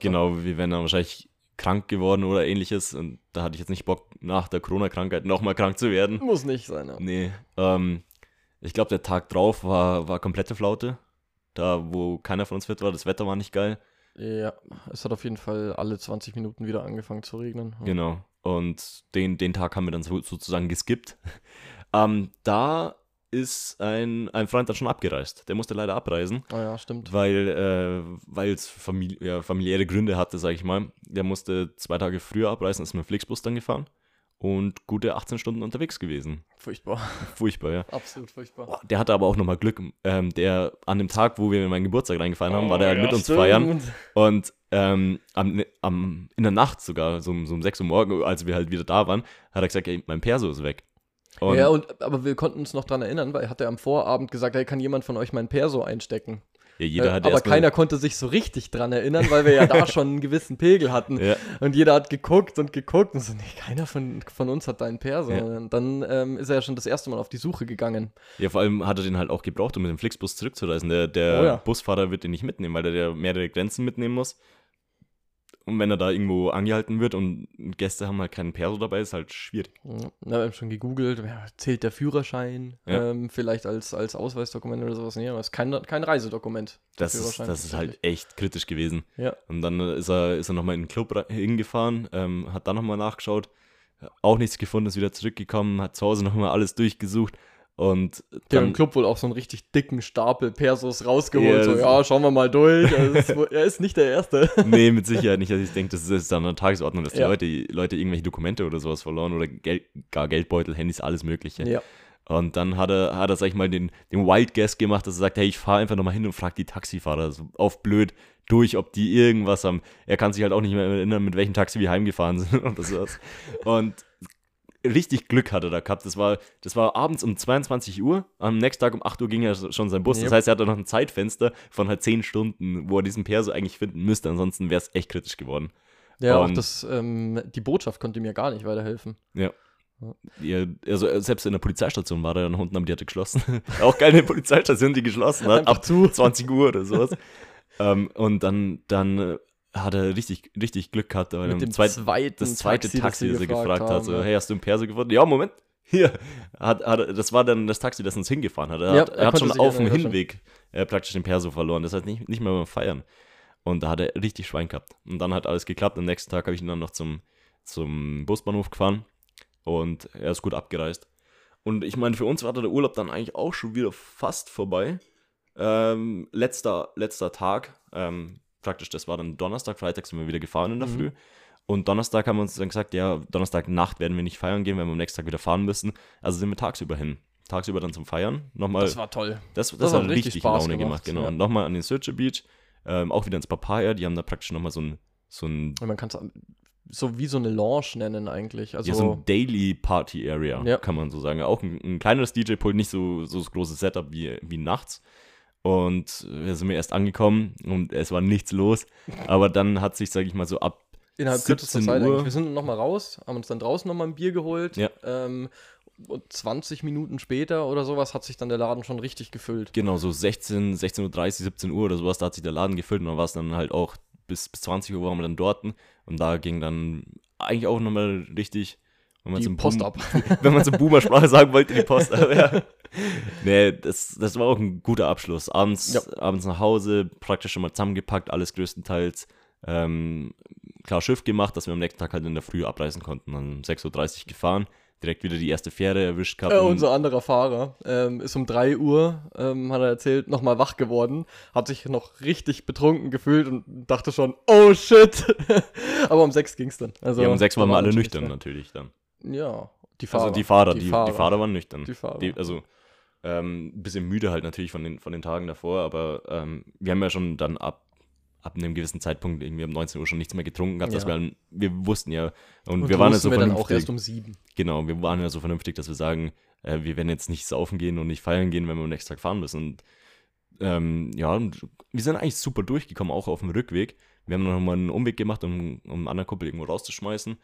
genau, wir wären dann wahrscheinlich krank geworden oder ähnliches. Und da hatte ich jetzt nicht Bock, nach der Corona-Krankheit nochmal krank zu werden. Muss nicht sein, ja. Nee. Ähm, ich glaube, der Tag drauf war, war komplette Flaute. Da, wo keiner von uns fit war. Das Wetter war nicht geil. Ja, es hat auf jeden Fall alle 20 Minuten wieder angefangen zu regnen. Ja. Genau. Und den, den Tag haben wir dann so, sozusagen geskippt. [laughs] ähm, da ist ein, ein Freund dann schon abgereist. Der musste leider abreisen. Ah ja, stimmt. weil äh, es famili ja, familiäre Gründe hatte, sage ich mal. Der musste zwei Tage früher abreisen, ist mit dem Flixbus dann gefahren und gute 18 Stunden unterwegs gewesen. Furchtbar. Furchtbar, ja. Absolut furchtbar. Der hatte aber auch nochmal Glück. Ähm, der an dem Tag, wo wir meinen Geburtstag reingefahren haben, war der halt Oh, mit ja, uns stimmt. feiern und ähm, am, am, in der Nacht sogar, so, um- so um 6 Uhr morgen, als wir halt wieder da waren, hat er gesagt, ey, mein Perso ist weg. Und ja, und, aber wir konnten uns noch dran erinnern, weil er hatte am Vorabend gesagt, hey, kann jemand von euch mein Perso einstecken? Ja, jeder Äh, hat aber erstmal- keiner konnte sich so richtig dran erinnern, weil wir ja da [laughs] schon einen gewissen Pegel hatten. Ja. Und jeder hat geguckt und geguckt und so, nee, keiner von, von uns hat deinen Perso. Ja. Und dann ähm, ist er ja schon das erste Mal auf die Suche gegangen. Ja, vor allem hat er den halt auch gebraucht, um mit dem Flixbus zurückzureisen. Der, der Oh. Busfahrer wird den nicht mitnehmen, weil der, der mehrere Grenzen mitnehmen muss. Und wenn er da irgendwo angehalten wird und Gäste haben halt keinen Perso dabei, ist halt schwierig. Ja, wir haben schon gegoogelt, ja, zählt der Führerschein Ja. ähm, vielleicht als, als Ausweisdokument oder sowas? Nee, aber es ist kein, kein Reisedokument. Das ist, das ist halt echt kritisch gewesen. Ja. Und dann ist er, ist er nochmal in den Club re- hingefahren, ähm, hat dann nochmal nachgeschaut, auch nichts gefunden, ist wieder zurückgekommen, hat zu Hause nochmal alles durchgesucht und Der im Club wohl auch so einen richtig dicken Stapel Persos rausgeholt. Ja, so, ja, schauen wir mal durch. Also, ist er ist nicht der Erste. [laughs] nee, mit Sicherheit nicht, dass ich denke, das ist dann eine Tagesordnung, dass die Ja. Leute, Leute irgendwelche Dokumente oder sowas verloren oder Geld, gar Geldbeutel, Handys, alles mögliche. ja. Und dann hat er, hat er, sag ich mal, den, den Wild Guess gemacht, dass er sagt, hey, ich fahre einfach nochmal hin und frage die Taxifahrer so auf blöd durch, ob die irgendwas haben. Er kann sich halt auch nicht mehr erinnern, mit welchem Taxi wir heimgefahren sind [laughs] oder sowas. Und richtig Glück hat er da gehabt. Das war, das war abends um 22 Uhr. Am nächsten Tag um 8 Uhr ging ja schon sein Bus. Das Yep. heißt, er hatte noch ein Zeitfenster von halt 10 Stunden, wo er diesen Perso eigentlich finden müsste. Ansonsten wäre es echt kritisch geworden. Ja, auch Und- das, ähm, die Botschaft konnte mir gar nicht weiterhelfen. Ja, also äh, selbst in der Polizeistation war er dann unten, aber die hatte geschlossen. [laughs] auch keine Polizeistation, die geschlossen hat. Ab zu. 20 Uhr oder sowas. [laughs] ähm, und dann, dann äh, hat er richtig, richtig Glück gehabt, im dem zweiten, zweiten das zweite Taxi, Taxi, das er gefragt gefragt hat, so, haben, hey, hast du einen Perso gefunden? Ja, Moment, hier. Hat, hat, das war dann das Taxi, das uns hingefahren hat. Er Ja, hat, er hat schon auf dem. Hinweg äh, praktisch den Perso verloren. Das heißt nicht, nicht mehr beim Feiern. Und da hat er richtig Schwein gehabt. Und dann hat alles geklappt. Am nächsten Tag habe ich ihn dann noch zum, zum Busbahnhof gefahren. Und er ist gut abgereist. Und ich meine, für uns war der Urlaub dann eigentlich auch schon wieder fast vorbei. Ähm, letzter, letzter Tag, ähm, praktisch, das war dann Donnerstag, Freitag sind wir wieder gefahren in der Mhm. Früh. Und Donnerstag haben wir uns dann gesagt, ja, Donnerstag Nacht werden wir nicht feiern gehen, wenn wir am nächsten Tag wieder fahren müssen. Also sind wir tagsüber hin. Tagsüber dann zum Feiern. Nochmal, Das war toll. das, das, das hat richtig richtig, Spaß Laune gemacht, gemacht, genau. ja. Und nochmal an den Searcher Beach, ähm, auch wieder ins Papaya, die haben da praktisch nochmal so ein, so ein man kann es so wie so eine Lounge nennen eigentlich. Also ja, so ein Daily Party Area, Ja. kann man so sagen. Auch ein, ein kleineres DJ-Pult, nicht so, so das große Setup wie, wie nachts. Und wir sind wir erst angekommen und es war nichts los. Aber dann hat sich, sage ich mal, so ab innerhalb kürzester 17 Zeit Uhr. eigentlich. Wir sind nochmal raus, haben uns dann draußen nochmal ein Bier geholt. Ja. Ähm, und 20 Minuten später oder sowas hat sich dann der Laden schon richtig gefüllt. genau so 16, 16.30 Uhr, 17 Uhr oder sowas, da hat sich der Laden gefüllt und dann war es dann halt auch bis, bis 20 Uhr waren wir dann dort. Und da ging dann eigentlich auch nochmal richtig. Wenn man so im Post ab. [laughs] wenn man so Boomer-Sprache sagen wollte, die Post. Aber ja. [laughs] Nee, das, das war auch ein guter Abschluss. Abends, Ja. abends nach Hause, praktisch schon mal zusammengepackt, alles größtenteils. Ähm, klar Schiff gemacht, dass wir am nächsten Tag halt in der Früh abreisen konnten. Dann 6.30 Uhr gefahren, direkt wieder die erste Fähre erwischt gehabt. Äh, unser anderer Fahrer ähm, ist um 3 Uhr, ähm, hat er erzählt, nochmal wach geworden, hat sich noch richtig betrunken gefühlt und dachte schon, oh shit. [laughs] Aber um 6 ging es dann. Also, ja, um 6 waren wir alle nüchtern natürlich dann. Ja, die Fahrer. Also die Fahrer, die, die Fahrer. waren nüchtern. Die Fahrer. Die, also ähm, ein bisschen müde halt natürlich von den, von den Tagen davor, aber ähm, wir haben ja schon dann ab, ab einem gewissen Zeitpunkt irgendwie um 19 Uhr schon nichts mehr getrunken gehabt, dass Ja. wir, dann- wir wussten ja und, Und wir waren ja so wir dann vernünftig. auch erst um 7. genau, wir waren ja so vernünftig, dass wir sagen, äh, wir werden jetzt nicht saufen gehen und nicht feiern gehen, wenn wir am nächsten Tag fahren müssen. Und ähm, ja, wir sind eigentlich super durchgekommen, auch auf dem Rückweg. Wir haben noch mal einen Umweg gemacht, um, um einen anderen Kumpel irgendwo rauszuschmeißen.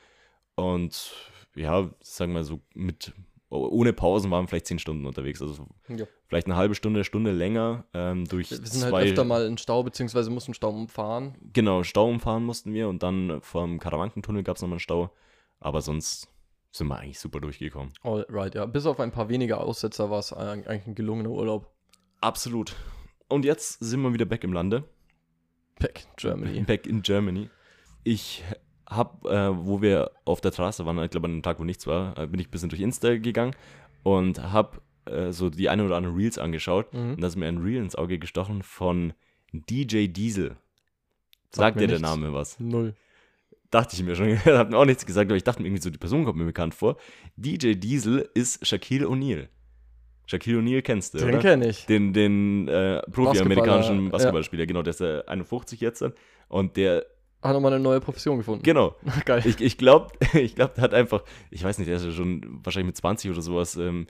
Und ja, sagen wir so, mit ohne Pausen waren vielleicht zehn Stunden unterwegs. Also Ja. vielleicht eine halbe Stunde, Stunde länger ähm, durch Wir sind zwei. halt öfter mal in Stau, beziehungsweise mussten Stau umfahren. Genau, Stau umfahren mussten wir und dann vom Karawankentunnel gab es nochmal einen Stau. Aber sonst sind wir eigentlich super durchgekommen. Alright, ja. Bis auf ein paar wenige Aussetzer war es eigentlich ein gelungener Urlaub. Absolut. Und jetzt sind wir wieder back im Lande. Back Germany. Back in Germany. Ich habe, äh, wo wir auf der Terrasse waren, ich glaube an dem Tag, wo nichts war, äh, bin ich ein bisschen durch Insta gegangen und habe äh, so die eine oder andere Reels angeschaut. Mhm. Und da ist mir ein Reel ins Auge gestochen von DJ Diesel. Sagt Sagt dir der. Name was? Null. Dachte ich mir schon. [laughs] Hat mir auch nichts gesagt, aber ich dachte mir irgendwie so, die Person kommt mir bekannt vor. DJ Diesel ist Shaquille O'Neal. Shaquille O'Neal kennst du, Den oder? kenne ich. Den, den äh, Profi-amerikanischen Basketballer, Basketballspieler, genau, der ist äh, 51 jetzt. Und der, Hat nochmal eine neue Profession gefunden. genau, [laughs] Geil. ich, ich glaube, [laughs] ich glaub, der hat einfach, ich weiß nicht, der ist ja schon wahrscheinlich mit 20 oder sowas ähm,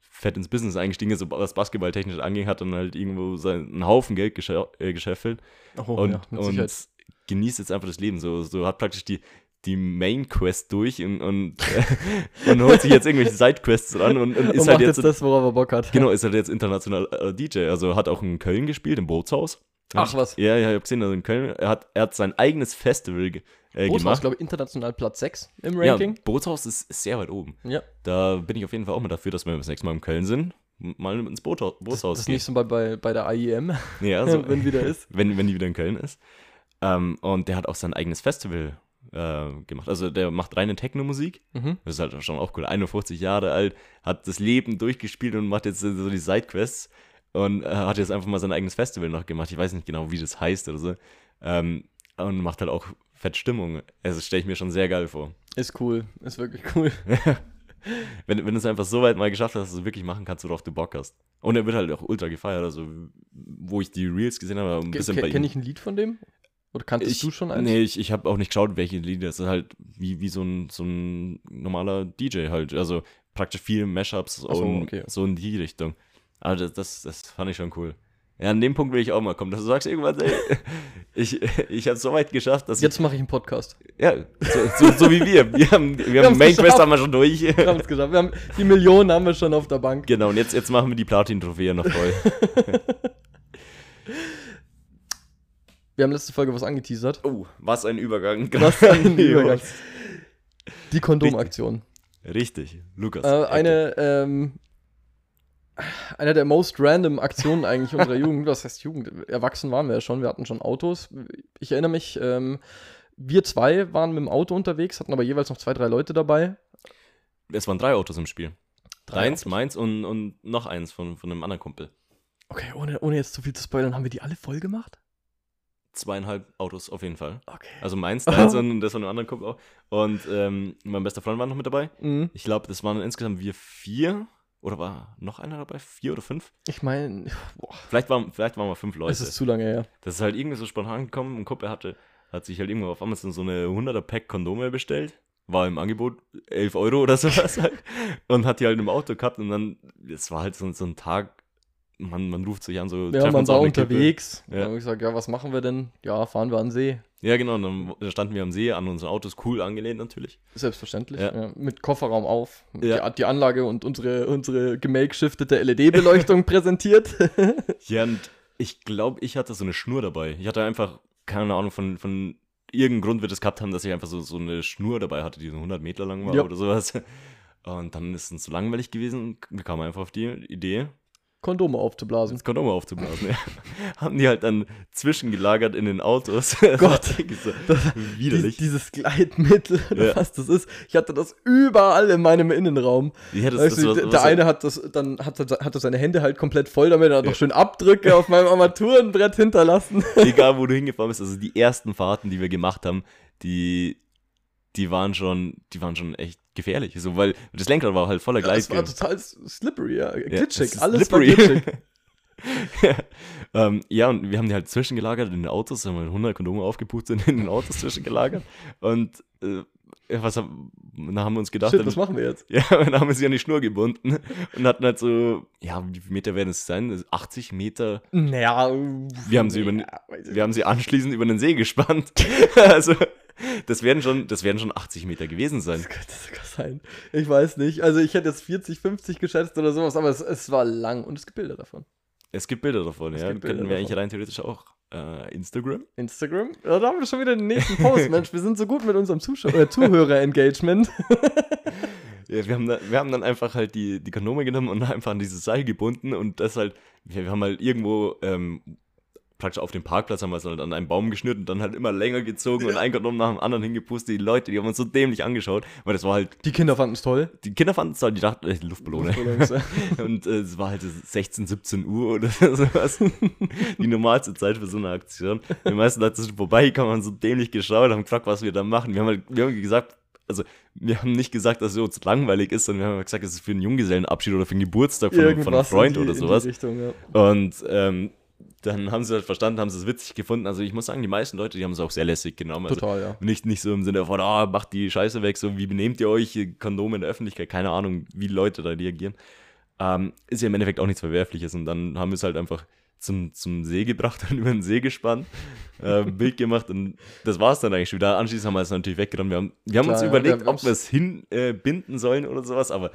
fett ins Business eingestiegen, so was basketballtechnisch anging, hat dann halt irgendwo seinen Haufen Geld gesche äh, gescheffelt oh, und, ja, und genießt jetzt einfach das Leben. So, so hat praktisch die, die Main Quest durch und, und, äh, [laughs] und holt sich jetzt irgendwelche Sidequests ran und, und ist und halt jetzt, jetzt das, worauf er Bock hat. genau, ist halt jetzt international äh, DJ. Also hat auch in Köln gespielt, im Bootshaus. Ach was. Ja, ja, ich habe gesehen, also in Köln, er hat, er hat sein eigenes Festival ge- äh, Bootshaus, gemacht. glaube ich, international Platz 6 im Ja, Ranking. Bootshaus ist sehr weit oben. Ja. Da bin ich auf jeden Fall auch mal dafür, dass wir das nächste Mal in Köln sind, mal ins Das, Bootshaus das ist gehen. nicht so bei, bei, bei der IEM, Ja, [laughs] so, wenn wieder ist. [laughs] wenn, wenn die wieder in Köln ist. Ähm, und der hat auch sein eigenes Festival äh, gemacht. Also der macht reine Techno-Musik. Mhm. Das ist halt schon auch cool. 51 Jahre alt, hat das Leben durchgespielt und macht jetzt so die Sidequests. Und äh, hat jetzt einfach mal sein eigenes Festival noch gemacht. Ich weiß nicht genau, wie das heißt oder so. Ähm, und macht halt auch fett Stimmung. Also stelle ich mir schon sehr geil vor. Ist cool. Ist wirklich cool. [laughs] [laughs] wenn, wenn du es einfach so weit mal geschafft hast, dass du es wirklich machen kannst, worauf du Bock hast. Und er wird halt auch ultra gefeiert. Also, wo ich die Reels gesehen habe, ein bisschen bei ihm. Kenne ich ein Lied von dem? Oder kanntest Ich, du schon eins? Nee, ich, ich habe auch nicht geschaut, welche Lieder. Es ist halt wie, wie so, ein, so ein normaler DJ halt. Also praktisch viele Mashups so, und okay. so in die Richtung. Aber das, das, das fand ich schon cool. Ja, an dem Punkt will ich auch mal kommen, dass du sagst irgendwann, ey, [laughs] ich, ich habe es so weit geschafft, dass Jetzt mache ich einen Podcast. ja, so, so, so wie wir. Wir haben, wir haben haben's Main Quest haben wir schon durch. Wir haben es geschafft. Wir haben, die Millionen haben wir schon auf der Bank. genau, und jetzt, jetzt machen wir die Platin-Trophäe noch voll. [laughs] Wir haben letzte Folge was angeteasert. Oh, was ein Übergang. Was ein [laughs] Übergang. Die Kondomaktion. Richtig, Lukas. Äh, eine, ähm, einer der most random Aktionen eigentlich unserer Jugend. Was heißt Jugend? Erwachsen waren wir ja schon. Wir hatten schon Autos. Ich erinnere mich, ähm, wir zwei waren mit dem Auto unterwegs, hatten aber jeweils noch zwei, drei Leute dabei. Es waren drei Autos im Spiel. Drei Deins, Autos. meins und, und noch eins von, von einem anderen Kumpel. Okay, ohne, ohne jetzt zu viel zu spoilern, haben wir die alle voll gemacht? Zweieinhalb Autos auf jeden Fall. Okay. Also meins, deins [laughs] und das von einem anderen Kumpel auch. Und ähm, mein bester Freund war noch mit dabei. Mhm. Ich glaube, das waren insgesamt wir vier. Oder war noch einer dabei? Vier oder fünf? Ich meine, [laughs] Vielleicht waren, vielleicht waren wir fünf Leute. es ist zu lange her. das ist halt irgendwie so spontan gekommen. Ein Kumpel hatte, hat sich halt irgendwo auf Amazon so eine 100er Pack Kondome bestellt. War im Angebot 11 Euro oder sowas halt. Und hat die halt im Auto gehabt und dann, es war halt so, so ein Tag, man, man ruft sich an, so. Ja, man war unterwegs. Ja. Dann habe ich gesagt, ja, was machen wir denn? Ja, fahren wir an den See. Ja, genau. Und dann standen wir am See an unseren Autos, cool angelehnt natürlich. Selbstverständlich. Ja. Ja. Mit Kofferraum auf. Ja. Die, die Anlage und unsere, unsere gemakeshiftete LED-Beleuchtung [laughs] präsentiert. [laughs] Ja, und ich glaube, ich hatte so eine Schnur dabei. Ich hatte einfach, keine Ahnung, von, von irgendeinem Grund wird es gehabt haben, dass ich einfach so, so eine Schnur dabei hatte, die so 100 Meter lang war oder sowas. Und dann ist es so langweilig gewesen und wir kamen einfach auf die Idee, Kondome aufzublasen. das Kondom aufzublasen. ja. [laughs] Haben die halt dann zwischengelagert in den Autos. [laughs] Gott. Das [laughs] war wirklich so Die, widerlich. dieses Gleitmittel Ja. was das ist. Ich hatte das überall in meinem Innenraum. ja, das, weißt das du, der, was der halt- eine hat das, dann hat er, hatte seine Hände halt komplett voll damit, er hat Ja. noch schön Abdrücke auf meinem Armaturenbrett hinterlassen. egal wo du hingefahren bist, also die ersten Fahrten, die wir gemacht haben, die, die waren schon, die waren schon echt gefährlich. So, weil das Lenkrad war halt voller Das war total slippery, ja. Ja, Glitschig, ist alles slippery. war glitschig. ja. [laughs] Ähm, ja, und wir haben die halt zwischengelagert in den Autos, haben wir 100 Kondome aufgeputzt und in den Autos zwischengelagert. Und äh, ja, was haben, dann haben wir uns gedacht, Shit, was machen wir jetzt? [laughs] ja, dann haben wir sie an die Schnur gebunden und hatten halt so, ja, wie viele Meter werden es sein? 80 Meter. Naja, Wir haben sie über- ja, Wir haben sie anschließend über den See gespannt. [laughs] also, das werden schon, das werden schon 80 Meter gewesen sein. Das könnte sogar sein. Ich weiß nicht. Also ich hätte jetzt 40, 50 geschätzt oder sowas, aber es, es war lang und es gibt Bilder davon. Es gibt Bilder davon, Es ja. Bilder Könnten wir eigentlich davon. rein theoretisch auch äh, Instagram? Instagram? Ja, da haben wir schon wieder den nächsten Post, [laughs] Mensch. Wir sind so gut mit unserem äh, Zuhörer-Engagement. [laughs] Ja, wir haben, da, wir haben dann einfach halt die, die Kondome genommen und [laughs] einfach an dieses Seil gebunden und das halt, wir, wir haben halt irgendwo ähm, praktisch auf dem Parkplatz haben wir es halt an einen Baum geschnürt und dann halt immer länger gezogen und ein Kondom nach dem anderen hingepustet. Die Leute, die haben uns so dämlich angeschaut, weil das war halt, Die Kinder fanden es toll. die Kinder fanden es halt, die dachten, äh, Luftballone. Luftballons, ja. [laughs] Und äh, es war halt 16, 17 Uhr oder [laughs] sowas. Die normalste Zeit für so eine Aktion. Die meisten Leute sind vorbeigekommen, haben so dämlich geschaut, haben gefragt, was wir da machen. Wir haben halt, wir haben gesagt, also wir haben nicht gesagt, dass es uns langweilig ist, sondern wir haben gesagt, es ist für einen Junggesellenabschied oder für einen Geburtstag von, von einem Freund in die, oder sowas. In die Richtung, ja. Und ähm, dann haben sie halt verstanden, haben sie es witzig gefunden. Also ich muss sagen, die meisten Leute, die haben es auch sehr lässig genommen. Also Total, ja. nicht, nicht so im Sinne von, ah, macht die Scheiße weg, so wie benehmt ihr euch, Kondome in der Öffentlichkeit, keine Ahnung, wie Leute da reagieren. Ähm, ist ja im Endeffekt auch nichts Verwerfliches und dann haben wir es halt einfach zum, zum See gebracht [laughs] und über den See gespannt, äh, Bild gemacht und das war es dann eigentlich schon wieder. Anschließend haben wir es natürlich weggenommen. Wir haben, wir haben Klar, uns ja, überlegt, wir ob wir es hinbinden äh, sollen oder sowas, aber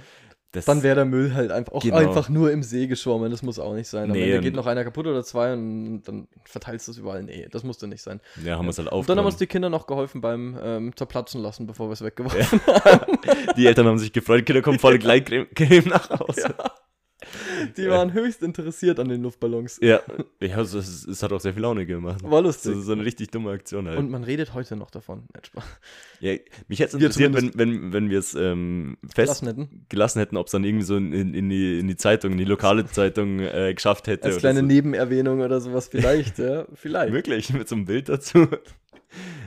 das Dann wäre der Müll halt einfach auch Genau. einfach nur im See geschwommen. Das muss auch nicht sein. Am Nee, Ende und- geht noch einer kaputt oder zwei und dann verteilst du es überall. Nee, das musste nicht sein. ja, haben wir es halt Und dann haben aufgenommen. uns die Kinder noch geholfen beim ähm, Zerplatzen lassen, bevor wir es weggeworfen haben. [laughs] Die Eltern haben sich gefreut, Kinder kommen voll Gleitcreme [laughs] Creme nach Hause. Die waren höchst interessiert an den Luftballons. Ja, ja es, es, es hat auch sehr viel Laune gemacht. War Das lustig. ist so eine richtig dumme Aktion halt. Und man redet heute noch davon. Ja, mich hätte es interessiert, wenn, wenn, wenn wir es ähm, fest Lassen hätten. gelassen hätten, ob es dann irgendwie so in, in, die, in die Zeitung, in die lokale [laughs] Zeitung äh, geschafft hätte. Als kleine so. Nebenerwähnung oder sowas [laughs] vielleicht, ja. Vielleicht. Wirklich, [laughs] mit so einem Bild dazu.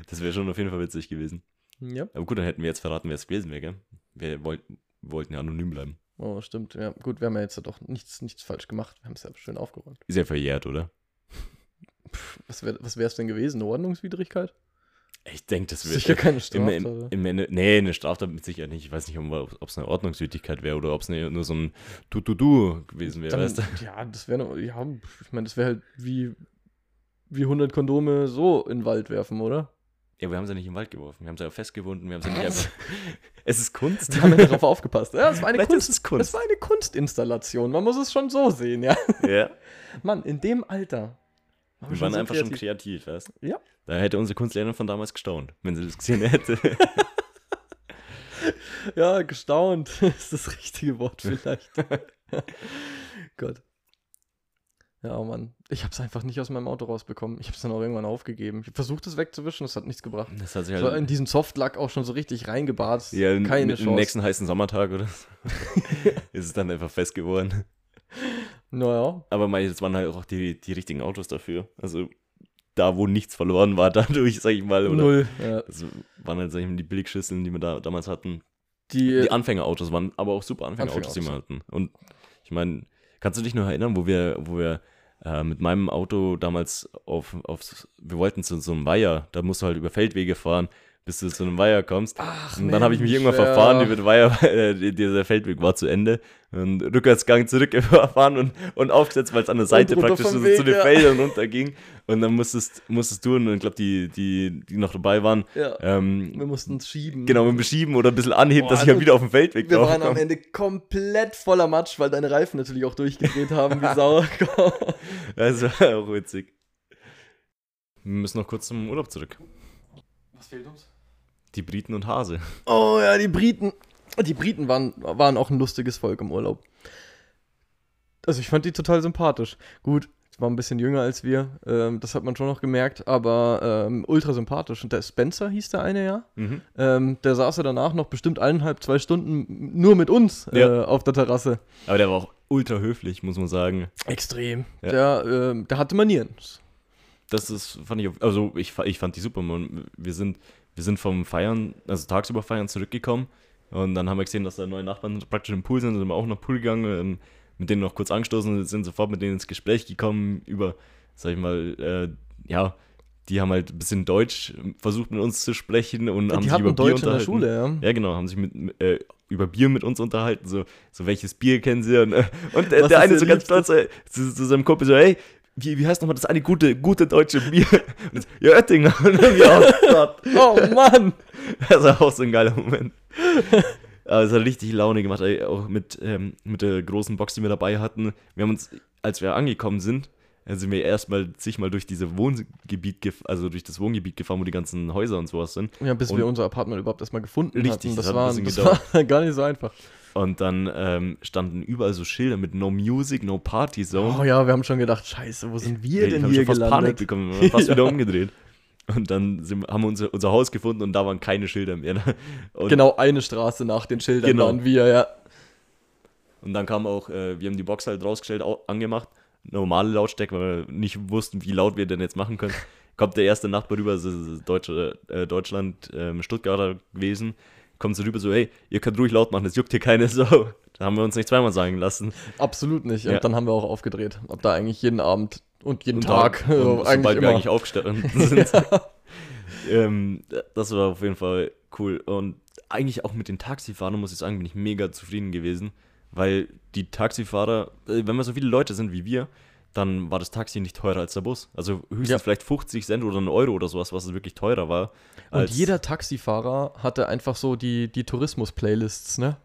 Das wäre schon auf jeden Fall witzig gewesen. Ja. Aber gut, dann hätten wir jetzt verraten, wer es gewesen wäre, gell? Wir wollt, wollten ja anonym bleiben. Oh, stimmt. Ja, gut, wir haben ja jetzt doch nichts, nichts falsch gemacht. Wir haben es ja schön aufgeräumt. Ist ja verjährt, oder? Was wäre was wär's denn gewesen? Eine Ordnungswidrigkeit? Ich denke, das wäre. Sicher keine Im, Straftat. im, oder? im Ende, nee, eine Straftat mit Sicherheit nicht. Ich weiß nicht, ob es eine Ordnungswidrigkeit wäre oder ob es nur so ein Du-Du-Du gewesen wäre, Dann, weißt du? [laughs] Ja, das wäre, ja, ich meine, das wäre halt wie, wie 100 Kondome so in den Wald werfen, oder? Ja, wir haben sie nicht im Wald geworfen. Wir haben sie ja festgebunden. Wir haben sie nicht einfach. [laughs] es ist Kunst. Wir haben ja darauf aufgepasst. Ja, es war eine Vielleicht Kunst. ist Kunst. Es war eine Kunstinstallation. Man muss es schon so sehen, ja. ja. Mann, in dem Alter. Wir waren so einfach schon kreativ. kreativ, weißt du? Ja. Da hätte unsere Kunstlehrerin von damals gestaunt, wenn sie das gesehen hätte. [laughs] Ja, gestaunt [laughs] ist das richtige Wort vielleicht. Gott. Ja, oh Mann. Ich habe es einfach nicht aus meinem Auto rausbekommen. Ich habe es dann auch irgendwann aufgegeben. Ich habe versucht, es wegzuwischen, das hat nichts gebracht. Das hat sich Ich war in halt. diesen Softlack auch schon so richtig reingebart. Ja, Keine Chance. nächsten heißen Sommertag oder so. [laughs] ist es dann einfach fest geworden. Naja, Aber mei, das waren halt auch die, die richtigen Autos dafür. Also da, wo nichts verloren war, [laughs] dadurch, sag ich mal. Oder null. Ja. Das waren halt, sag ich mal, die Billigschüsseln, die wir da damals hatten. Die, Die Anfängerautos waren aber auch super Anfängerautos, die wir hatten. Und ich meine, kannst du dich noch erinnern, wo wir, wo wir äh, mit meinem Auto damals auf, auf, wir wollten zu so einem Weiher, da musst du halt über Feldwege fahren bis du zu einem Weiher kommst. Ach, und dann habe ich mich irgendwann ja. verfahren über den Weiher, [laughs] äh, dieser Feldweg war zu Ende. Und Rückwärtsgang zurückgefahren und, und aufgesetzt, weil es an der Seite praktisch so Weg, zu den ja. Feldern runterging. Und dann musstest, musstest du, und ich glaube, die, die, die noch dabei waren, ja. ähm, wir mussten uns schieben. Genau, wir beschieben oder ein bisschen anheben, Boah, dass ich halt wieder auf dem Feldweg Wir waren am Ende komplett voller Matsch, weil deine Reifen natürlich auch durchgedreht haben, wie Sau. [laughs] das war auch witzig. Wir müssen noch kurz zum Urlaub zurück. Was fehlt uns? Die Briten und Hase. Oh ja, die Briten. Die Briten waren, waren auch ein lustiges Volk im Urlaub. Also ich fand die total sympathisch. Gut, war ein bisschen jünger als wir, ähm, das hat man schon noch gemerkt, aber ähm, ultra sympathisch. Und der Spencer hieß der eine ja. Mhm. Ähm, der saß ja danach noch bestimmt eineinhalb, zwei Stunden nur mit uns äh, ja. auf der Terrasse. Aber der war auch ultra höflich, muss man sagen. Extrem. Ja. Der, ähm, der hatte Manieren. Das ist, fand ich, also ich, ich fand die super. Wir sind wir sind vom Feiern, also tagsüber Feiern zurückgekommen und dann haben wir gesehen, dass da neue Nachbarn praktisch im Pool sind, sind wir auch noch Pool gegangen, ähm, mit denen noch kurz angestoßen sind sofort mit denen ins Gespräch gekommen über, sag ich mal, äh, ja, die haben halt ein bisschen Deutsch versucht mit uns zu sprechen und ja, haben sich über Bier Deutsch unterhalten. Schule, ja. Ja, genau, haben sich mit, äh, über Bier mit uns unterhalten, so, so welches Bier kennen sie und, äh, und der, der eine so ganz stolz äh, zu, zu, seinem Kumpel so, hey, wie, wie heißt nochmal das eine gute, gute deutsche Bier? Das, [laughs] ja, Oettinger. oh Mann! Das war auch so ein geiler Moment. Aber es hat richtig Laune gemacht, ey, auch mit, ähm, mit der großen Box, die wir dabei hatten. Wir haben uns, als wir angekommen sind, sind wir erstmal sich mal durch diese Wohngebiet, also durch das Wohngebiet gefahren, wo die ganzen Häuser und sowas sind. Ja, bis und wir unser Apartment überhaupt erstmal gefunden richtig, hatten. Das, das, war, das war [laughs] gar nicht so einfach. Und dann ähm, standen überall so Schilder mit No Music, No Party Zone. Oh ja, wir haben schon gedacht, scheiße, wo sind wir denn hier fast gelandet? Panik bekommen, wir haben fast [laughs] ja. wieder umgedreht. Und dann sind, haben wir unser, unser Haus gefunden und da waren keine Schilder mehr. Ne? genau eine Straße nach den Schildern genau. waren wir, ja. Und dann kam auch, äh, wir haben die Box halt rausgestellt, angemacht, normale Lautstärke, weil wir nicht wussten, wie laut wir denn jetzt machen können. [laughs] Kommt der erste Nachbar rüber, das ist Deutsche, äh, Deutschland, äh, Stuttgarter gewesen, kommt so rüber so, hey, ihr könnt ruhig laut machen, das juckt hier keine Sau. [laughs] Da haben wir uns nicht zweimal sagen lassen. Absolut nicht. Und ja. dann haben wir auch aufgedreht. Ab da eigentlich jeden Abend und jeden und Tag. Und so [laughs] eigentlich sobald immer. wir eigentlich aufgestanden [laughs] sind. ja. ähm, das war auf jeden Fall cool. Und eigentlich auch mit den Taxifahrern, muss ich sagen, bin ich mega zufrieden gewesen. Weil die Taxifahrer, äh, wenn wir so viele Leute sind wie wir, dann war das Taxi nicht teurer als der Bus. Also höchstens ja. vielleicht 50 Cent oder ein Euro oder sowas, was wirklich teurer war. Und jeder Taxifahrer hatte einfach so die, die Tourismus-Playlists, ne?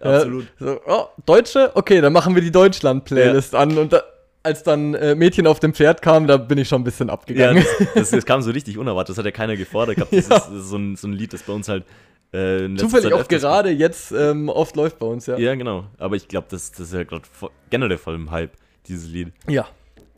Absolut. Äh, so, oh, Deutsche? Okay, dann machen wir die Deutschland-Playlist ja. an. Und da, als dann äh, Mädchen auf dem Pferd kam, da bin ich schon ein bisschen abgegangen. Ja, das, das, das kam so richtig unerwartet. Das hat ja keiner gefordert gehabt. Das, [laughs] ja. ist, das ist so, ein, so ein Lied, das bei uns halt äh, Zufällig auch gerade jetzt ähm, oft läuft bei uns, ja. Ja, genau. Aber ich glaube, das, das ist ja gerade generell voll im Hype dieses Lied. Ja.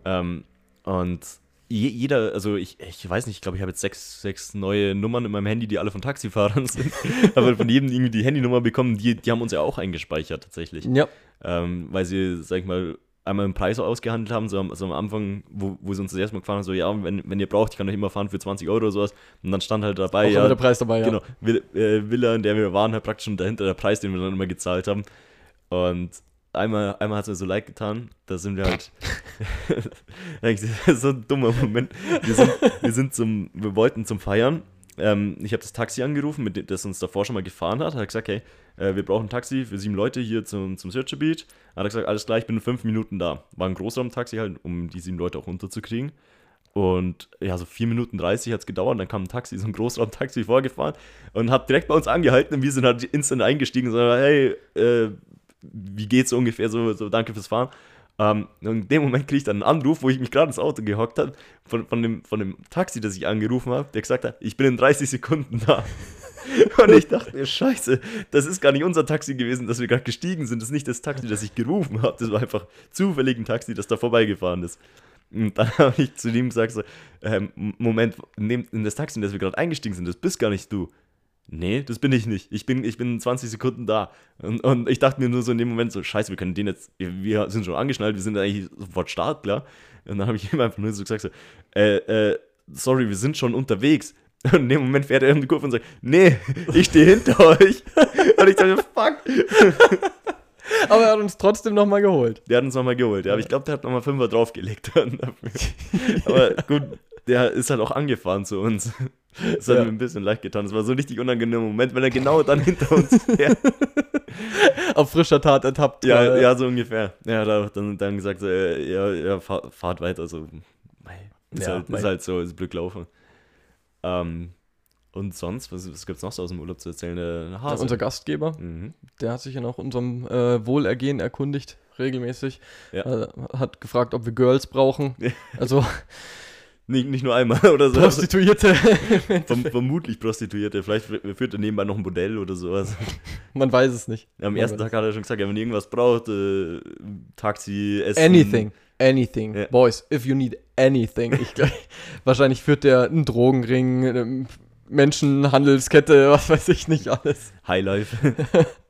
Ähm, und je, jeder, also ich, ich weiß nicht, ich glaube, ich habe jetzt sechs, sechs neue Nummern in meinem Handy, die alle von Taxifahrern [laughs] sind. Aber von jedem irgendwie die Handynummer bekommen, die, die haben uns ja auch eingespeichert tatsächlich. Ja. Ähm, weil sie, sag ich mal, einmal einen Preis ausgehandelt haben, so am, so am Anfang, wo, wo sie uns das erste Mal gefahren haben, so, ja, wenn, wenn ihr braucht, ich kann euch immer fahren für 20 Euro oder sowas. Und dann stand halt dabei, auch ja. der Preis dabei, ja. Genau, äh, Villa, in der wir waren, halt praktisch schon dahinter der Preis, den wir dann immer gezahlt haben. Und einmal, einmal hat es mir so leid getan, da sind wir halt, [laughs] so ein dummer Moment, wir sind, wir sind zum, wir wollten zum Feiern, ähm, ich habe das Taxi angerufen, mit dem, das uns davor schon mal gefahren hat, hat gesagt, hey, äh, wir brauchen ein Taxi für sieben Leute hier zum, zum Search Beach, hat gesagt, alles klar, ich bin in fünf Minuten da, war ein Großraumtaxi halt, um die sieben Leute auch runterzukriegen. Und ja, so vier Minuten 30 hat es gedauert. Dann kam ein Taxi, so ein Großraumtaxi vorgefahren und hat direkt bei uns angehalten und wir sind halt instant eingestiegen und so, hey, äh, wie geht's ungefähr, so, so danke fürs Fahren. Ähm, in dem Moment kriege ich dann einen Anruf, wo ich mich gerade ins Auto gehockt habe, von, von, dem, von dem Taxi, das ich angerufen habe, der gesagt hat, ich bin in 30 Sekunden da. [laughs] Und ich dachte mir, scheiße, das ist gar nicht unser Taxi gewesen, dass wir gerade gestiegen sind. Das ist nicht das Taxi, das ich gerufen habe. Das war einfach zufällig ein Taxi, das da vorbeigefahren ist. Und dann [laughs] habe ich zu ihm gesagt, so, ähm, Moment, in das Taxi, in das wir gerade eingestiegen sind, das bist gar nicht du nee, das bin ich nicht. Ich bin, ich bin 20 Sekunden da. Und, und ich dachte mir nur so in dem Moment so, scheiße, wir können den jetzt, wir sind schon angeschnallt, wir sind eigentlich sofort startklar. Und dann habe ich [laughs] ihm einfach nur so gesagt, so, äh, äh, sorry, wir sind schon unterwegs. Und in dem Moment fährt er in die Kurve und sagt, nee, ich stehe hinter [laughs] euch. Und ich dachte, fuck. Aber er hat uns trotzdem nochmal geholt. Der hat uns nochmal geholt, ja. Aber ich glaube, der hat nochmal Fünfer draufgelegt. [laughs] Aber gut, der ist halt auch angefahren zu uns. [laughs] Das hat Ja. mir ein bisschen leicht getan. Das war so ein richtig unangenehmer Moment, wenn er genau dann [laughs] hinter uns fährt. Auf frischer Tat ertappt. Ja, ja, so ungefähr. Ja, hat er dann, dann gesagt, so, äh, ja, ja, fahr, fahrt weiter. So, ist, Ja, halt, ist halt so, ist blöd gelaufen. Ähm, und sonst, was, was gibt es noch so aus dem Urlaub zu erzählen? Der Hase. Unser Gastgeber, mhm. der hat sich ja nach unserem äh, Wohlergehen erkundigt, regelmäßig. Ja. Äh, hat gefragt, ob wir Girls brauchen. Ja. [laughs] Also nicht, nicht nur einmal [laughs] oder so. Prostituierte. [laughs] Verm vermutlich Prostituierte. Vielleicht führt er nebenbei noch ein Bordell oder sowas. [laughs] Man weiß es nicht. Am Man ersten Tag hat er schon gesagt, ja, wenn ihr irgendwas braucht, äh, Taxi, Essen. Anything. Anything. Ja. Boys, if you need anything. Ich wahrscheinlich führt der einen Drogenring, eine Menschenhandelskette, was weiß ich nicht alles. Highlife.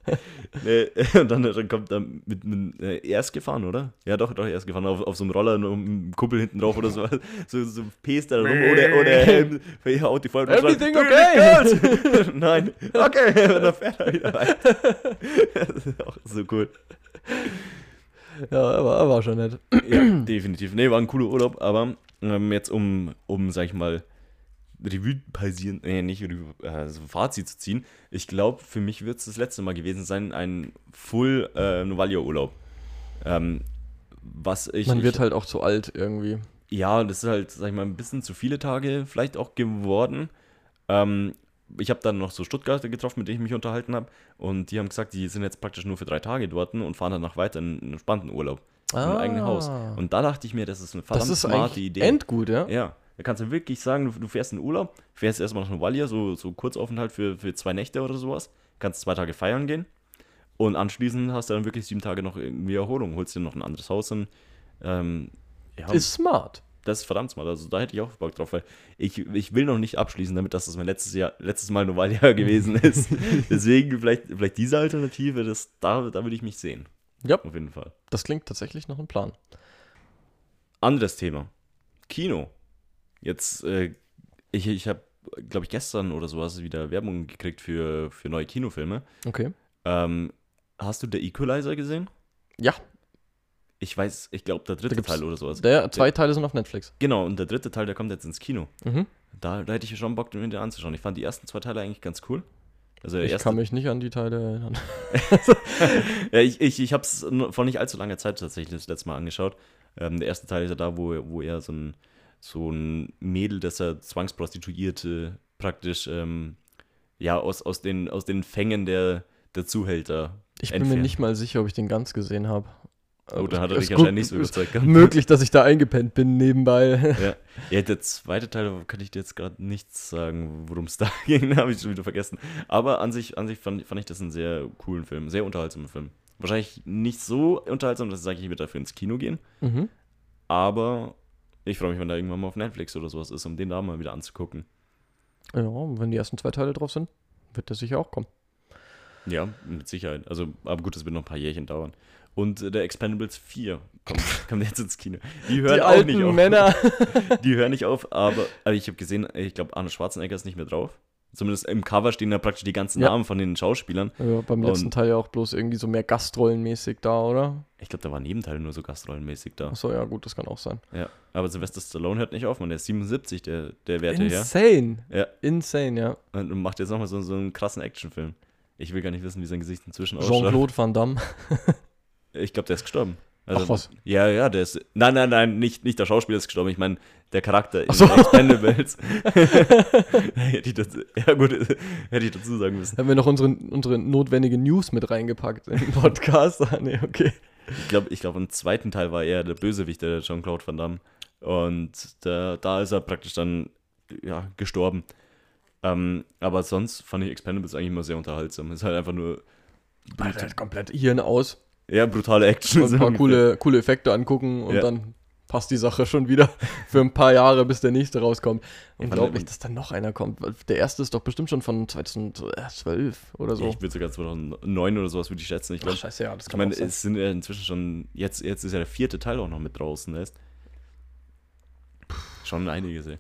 [laughs] nee, [laughs] und dann, dann kommt er mit, mit äh, er ist gefahren, oder? Ja, doch, doch, er ist gefahren. Auf, auf so einem Roller, einem Kuppel hinten drauf oder so. [laughs] So, so pest er rum, ohne, ohne Helm. Haut die und Everything okay? "Du nicht Nein, okay. Und dann fährt er wieder weiter. Das ist auch so cool. Ja, aber, aber war schon nett. Ja, definitiv. Nee, war ein cooler Urlaub, aber ähm, jetzt um, um, sag ich mal, Revue passieren, nee, nicht Revue, so ein Fazit zu ziehen. Ich glaube, für mich wird es das letzte Mal gewesen sein, ein Full äh, Novalia-Urlaub. Ähm, was ich. Man ich, wird halt auch zu alt irgendwie. Ja, das ist halt, sag ich mal, ein bisschen zu viele Tage vielleicht auch geworden. Ähm, ich habe dann noch so Stuttgarter getroffen, mit denen ich mich unterhalten habe. Und die haben gesagt, die sind jetzt praktisch nur für drei Tage dort und fahren danach weiter in einen entspannten Urlaub. Im eigenen Haus. Und da dachte ich mir, das ist eine verdammt Ah. das ist smarte Idee. endgut, ja? Ja, da kannst du wirklich sagen, du, fährst in Urlaub, fährst erstmal nach Novalia, so, so Kurzaufenthalt für, für zwei Nächte oder sowas, kannst zwei Tage feiern gehen und anschließend hast du dann wirklich sieben Tage noch irgendwie Erholung, holst dir noch ein anderes Haus hin. Ähm, ja, Ist smart. das ist verdammt smart, also da hätte ich auch Bock drauf, weil ich, ich will noch nicht abschließen damit, dass das mein letztes Jahr, letztes Mal Novalia gewesen [laughs] ist. Deswegen vielleicht, vielleicht diese Alternative, das, da, da würde ich mich sehen, Ja, auf jeden Fall. das klingt tatsächlich nach einem Plan. Anderes Thema. Kino. Jetzt, äh, ich, ich habe, glaube ich, gestern oder sowas wieder Werbung gekriegt für, für neue Kinofilme. Okay. Ähm, hast du The Equalizer gesehen? Ja, Ich weiß, ich glaube, der dritte Teil oder sowas. der, zwei Teile sind auf Netflix. Genau, und der dritte Teil, der kommt jetzt ins Kino. Mhm. Da, da hätte ich schon Bock, den anzuschauen. Ich fand die ersten zwei Teile eigentlich ganz cool. Also der Ich kann mich nicht an die Teile erinnern. [laughs] ja, ich, ich, ich habe es vor nicht allzu langer Zeit tatsächlich das letzte Mal angeschaut. Ähm, der erste Teil ist ja da, wo, wo er so ein, so ein Mädel, das er zwangsprostituierte, praktisch ähm, ja, aus, aus, den, aus den Fängen der, der Zuhälter Ich bin mir entfernt. nicht mal sicher, ob ich den ganz gesehen habe. Oh, dann hat er Es dich anscheinend nicht so überzeugt. gehabt. Möglich, dass ich da eingepennt bin nebenbei. Ja. ja, der zweite Teil kann ich dir jetzt gerade nichts sagen, worum es da [laughs] ging, habe ich schon wieder vergessen. Aber an sich, an sich fand, fand ich das einen sehr coolen Film, sehr unterhaltsamen Film. Wahrscheinlich nicht so unterhaltsam, dass ich sage, ich würde dafür ins Kino gehen, Mhm. aber ich freue mich, wenn da irgendwann mal auf Netflix oder sowas ist, um den da mal wieder anzugucken. Ja, und wenn die ersten zwei Teile drauf sind, wird der sicher auch kommen. Ja, mit Sicherheit. Also, aber gut, das wird noch ein paar Jährchen dauern. Und äh, der Expendables 4 kommt, [laughs] kommt jetzt ins Kino. Die hören die auch alten nicht auf. Männer. [laughs] Die hören nicht auf, aber, aber ich habe gesehen, ich glaube, Arne Schwarzenegger ist nicht mehr drauf. Zumindest im Cover stehen da praktisch die ganzen Ja. Namen von den Schauspielern. ja, beim letzten Und- Teil ja auch bloß irgendwie so mehr Gastrollenmäßig da, oder? Ich glaube, da waren Nebenteile nur so gastrollenmäßig da. Achso, ja, gut, das kann auch sein. Ja. Aber Sylvester Stallone hört nicht auf, man. Der ist 77, der, der Werte her. Insane. Ja. Insane, ja. Und macht jetzt nochmal so, so einen krassen Actionfilm. Ich will gar nicht wissen, wie sein Gesicht inzwischen ausschaut. Jean-Claude Van Damme. [laughs] Ich glaube, der ist gestorben. Also, Ach was. Ja, ja, der ist. Nein, nein, nein, nicht, nicht der Schauspieler ist gestorben. Ich meine, der Charakter in so. Expendables. [laughs] hätte ich dazu, ja, gut, hätte ich dazu sagen müssen. Haben wir noch unsere, unsere notwendige News mit reingepackt in den Podcast? Ah, nee, okay. Ich glaube, ich glaub, im zweiten Teil war er der Bösewicht, der Jean-Claude Van Damme. Und da, da ist er praktisch dann ja, gestorben. Ähm, aber sonst fand ich Expendables eigentlich immer sehr unterhaltsam. Ist halt einfach nur Alter, komplett Hirn aus. Ja, brutale Action. Und ein paar [laughs] coole, coole Effekte angucken und Ja. dann passt die Sache schon wieder [laughs] für ein paar Jahre, bis der nächste rauskommt. Unglaublich, dass dann noch einer kommt. Der erste ist doch bestimmt schon von 2012 oder so. Ich würde sogar 2009 oder sowas würde ich schätzen. Ich Ach, glaube, scheiße, ja, das ich kann meine, auch sein. es sind ja inzwischen schon, jetzt, jetzt ist ja der vierte Teil auch noch mit draußen. Ist. Schon einiges, ey.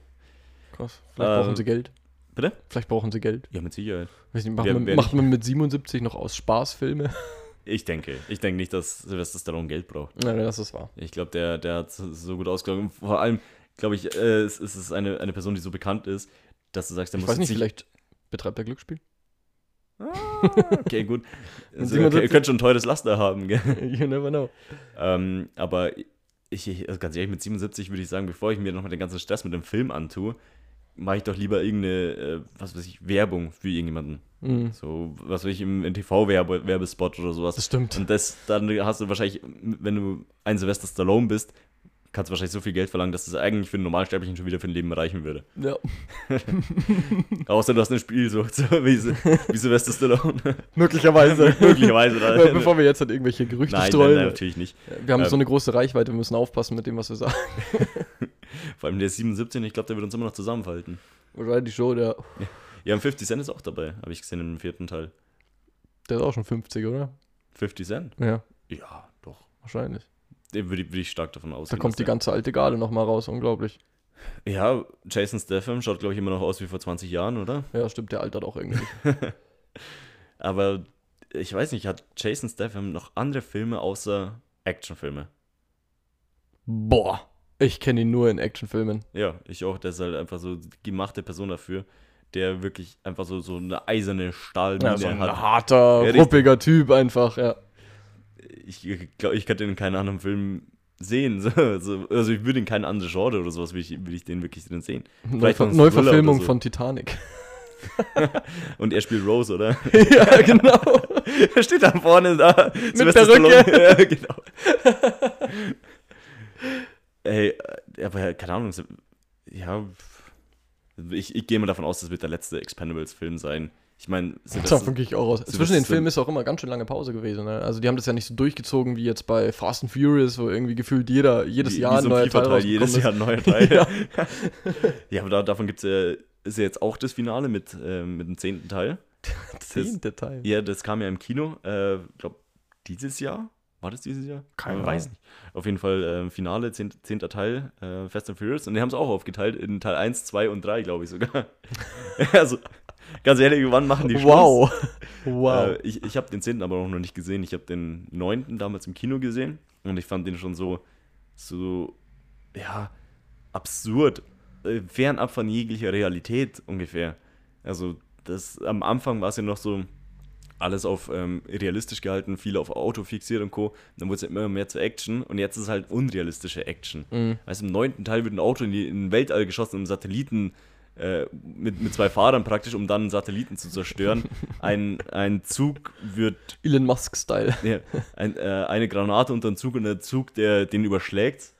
Krass. Vielleicht Ähm, brauchen sie Geld. bitte? Vielleicht brauchen sie Geld. Ja, mit Sicherheit. Weiß nicht, macht, Wer- man, wer macht man mit 77 noch aus Spaß Filme? [laughs] Ich denke. Ich denke nicht, dass Sylvester Stallone Geld braucht. Nein, das ist wahr. Ich glaube, der, der hat so gut ausgegangen. Vor allem, glaube ich, äh, es, es ist eine, eine Person, die so bekannt ist, dass du sagst, der Ich muss weiß nicht, sich- vielleicht betreibt er Glücksspiel? Ah, okay, [laughs] gut. Also, 77 okay, ihr könnt schon ein teures Laster haben, gell? [laughs] you never know. Ähm, aber ich, ich, also ganz ehrlich, mit 77 würde ich sagen, bevor ich mir nochmal den ganzen Stress mit dem Film antue, mache ich doch lieber irgendeine, äh, was weiß ich, Werbung für irgendjemanden. Mhm. So, was weiß ich, im, im TV-Werbespot oder sowas. Das stimmt. Und das, dann hast du wahrscheinlich, wenn du ein Sylvester Stallone bist, kannst du wahrscheinlich so viel Geld verlangen, dass das eigentlich für einen Normalsterblichen schon wieder für ein Leben reichen würde. Ja. [laughs] Außer du hast ein Spiel so, wie, wie Sylvester Stallone. [laughs] Möglicherweise. [laughs] Möglicherweise. Äh, Bevor wir jetzt halt irgendwelche Gerüchte nein, nein, streuen. nein, natürlich nicht. wir haben Ähm, so eine große Reichweite, wir müssen aufpassen mit dem, was wir sagen. Vor allem der ist 77, ich glaube, der wird uns immer noch zusammenfalten. Wahrscheinlich schon, der, Ja, und 50 Cent ist auch dabei, habe ich gesehen im vierten Teil. der ist auch schon 50, oder? 50 Cent? Ja, Ja, doch. wahrscheinlich. Den würde ich, würde ich stark davon Da ausgehen. kommt die ganze alte Garde nochmal raus, unglaublich. Ja, Jason Statham schaut, glaube ich, immer noch aus wie vor 20 Jahren, oder? Ja, stimmt, der altert auch irgendwie. [laughs] Aber ich weiß nicht, hat Jason Statham noch andere Filme außer Actionfilme? Boah, ich kenne ihn nur in Actionfilmen. Ja, ich auch. Der ist halt einfach so die gemachte Person dafür, der wirklich einfach so, so eine eiserne Stahlmine Ja, so ein hat. harter, Ja, ruppiger Typ einfach, ja. Ich glaube, ich könnte ihn in keinen anderen Film sehen. [laughs] So, so, also ich würde in keinen anderen Genre oder sowas, würde ich, würde ich den wirklich drin sehen. Vielleicht Neuver Neuverfilmung so. von Titanic. [laughs] [laughs] Und er spielt Rose, oder? ja, genau. er steht da vorne da. Mit Perücke. ja, genau. Ey, äh, aber keine Ahnung. so- Ja, ich, ich gehe mal davon aus, das wird der letzte Expendables-Film sein. Ich meine, Davon gehe ich auch aus. so Zwischen den Filmen ist auch immer ganz schön lange Pause gewesen. Ne? Also die haben das ja nicht so durchgezogen wie jetzt bei Fast and Furious, wo irgendwie gefühlt jeder, jedes Jahr ein ein neuer Teil FIFA-Teil, jedes Jahr ein neuer Teil. [laughs] Ja. ja, aber da, davon gibt es ja, ist ja jetzt auch das Finale mit, ähm, mit dem zehnten Teil. [laughs] Zehnte Teil. Ja, das kam ja im Kino, äh, glaube dieses Jahr. War das dieses Jahr? Keine Ich weiß Ahnung. nicht. Auf jeden Fall ähm, Finale, zehn, zehnter Teil, äh, Fast and Furious. Und die haben es auch aufgeteilt in Teil 1, 2 und 3, glaube ich sogar. [laughs] also, ganz ehrlich, wann machen die Schluss? Wow. [laughs] Wow. Äh, ich ich habe den zehnten aber auch noch nicht gesehen. Ich habe den neunten damals im Kino gesehen. Und ich fand den schon so, so, ja, absurd. Äh, fernab von jeglicher Realität ungefähr. Also, das, am Anfang war es ja noch so, alles auf ähm, realistisch gehalten, viel auf Auto fixiert und Co. Dann wurde es immer mehr zur Action und jetzt ist es halt unrealistische Action. Mhm. Also im neunten Teil wird ein Auto in, die, in den Weltall geschossen, um Satelliten äh, mit, mit zwei Fahrern praktisch, um dann einen Satelliten zu zerstören. [laughs] ein, ein Zug wird, Elon Musk-Style. ja, ein, äh, eine Granate unter den Zug und der Zug, der den überschlägt.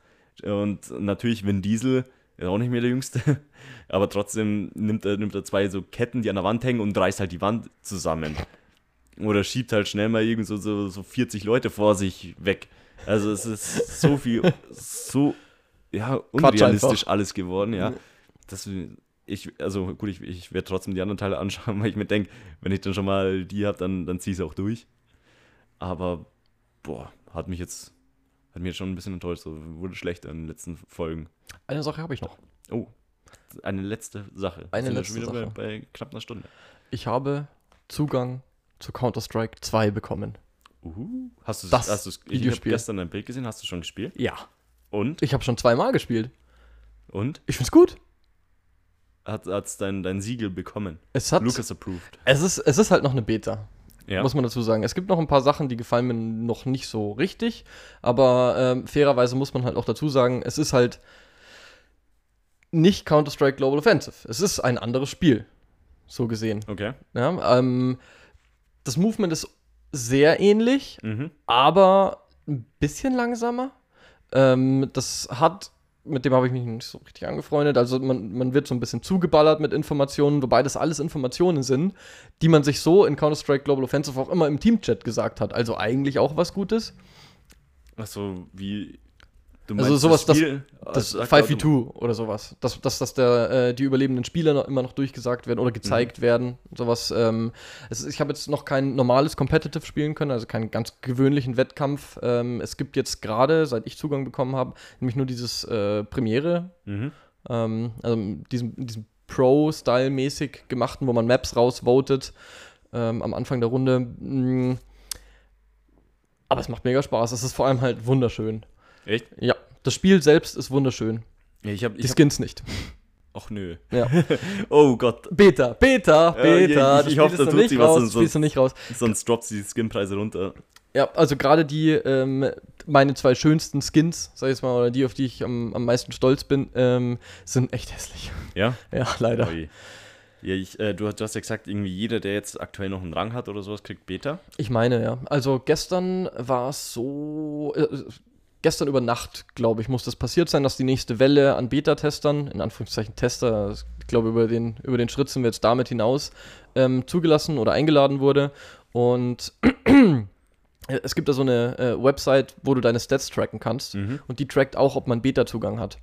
Und natürlich Vin Diesel, ist auch nicht mehr der Jüngste, [laughs] aber trotzdem nimmt er, nimmt er zwei so Ketten, die an der Wand hängen und reißt halt die Wand zusammen. Oder schiebt halt schnell mal irgend so, so, so 40 Leute vor sich weg. Also es ist so viel, so ja, unrealistisch alles geworden, ja. Das, ich, also gut, ich, ich werde trotzdem die anderen Teile [laughs] anschauen, weil ich mir denke, wenn ich dann schon mal die habe, dann, dann ziehe ich es auch durch. Aber, boah, hat mich jetzt, hat mich jetzt schon ein bisschen enttäuscht, so wurde schlechter in den letzten Folgen. Eine Sache habe ich noch. Oh, eine letzte Sache. Eine Sind letzte schon wieder Sache. Bei, bei knapp einer Stunde. Ich habe Zugang zu Counter-Strike 2 bekommen. Uhu. Hast du Das hast du's, ich habe gestern ein Bild gesehen, hast du schon gespielt? Ja. Und? Ich habe schon zweimal gespielt. Und? Ich find's gut. Hat es dein, dein Siegel bekommen? Es hat. Lucas approved. Es ist, es ist halt noch eine Beta. Ja. Muss man dazu sagen. Es gibt noch ein paar Sachen, die gefallen mir noch nicht so richtig. Aber ähm, fairerweise muss man halt auch dazu sagen, es ist halt nicht Counter-Strike Global Offensive. Es ist ein anderes Spiel. So gesehen. Okay. Ja, ähm, das Movement ist sehr ähnlich, Mhm. aber ein bisschen langsamer. Ähm, das hat, mit dem habe ich mich nicht so richtig angefreundet. Also man, man wird so ein bisschen zugeballert mit Informationen, wobei das alles Informationen sind, die man sich so in Counter-Strike Global Offensive auch immer im Teamchat gesagt hat. Also eigentlich auch was Gutes. Achso, wie. Also sowas, das- Spiel, Das sagt 5v2 oder sowas. Dass, dass, dass der, äh, die überlebenden Spieler noch, immer noch durchgesagt werden oder gezeigt werden. Sowas. Ähm, es ich habe jetzt noch kein normales Competitive spielen können, also keinen ganz gewöhnlichen Wettkampf. Ähm, es gibt jetzt gerade, seit ich Zugang bekommen habe, nämlich nur dieses äh, Premiere, Mhm. ähm, also diesen, diesen Pro-Style-mäßig gemachten, wo man Maps rausvotet ähm, am Anfang der Runde. Mm, Aber es macht mega Spaß. Es ist vor allem halt wunderschön. Echt? Ja, das Spiel selbst ist wunderschön. Ich hab, Die ich hab, Skins nicht. ach nö. Ja. [laughs] Oh Gott, Beta, Beta, Beta. ich- ich Das hoffe, da tut nicht sie was, raus, sonst- spielst du nicht raus. sonst droppt sie die Skinpreise runter. Ja, also gerade die, ähm, meine zwei schönsten Skins, sag ich jetzt mal, oder die, auf die ich am, am meisten stolz bin, ähm, sind echt hässlich. Ja? [laughs] Ja, leider. Ui. Ja, ich, äh, du, du hast ja gesagt, irgendwie jeder, der jetzt aktuell noch einen Rang hat oder sowas, kriegt Beta. Ich meine, ja. Also gestern war es so. Äh, gestern über Nacht, glaube ich, muss das passiert sein, dass die nächste Welle an Beta-Testern, in Anführungszeichen Tester, ich glaube, über den, über den Schritt sind wir jetzt damit hinaus, ähm, zugelassen oder eingeladen wurde. Und [clears throat] es gibt da so eine äh, Website, wo du deine Stats tracken kannst. Mhm. Und die trackt auch, ob man Beta-Zugang hat.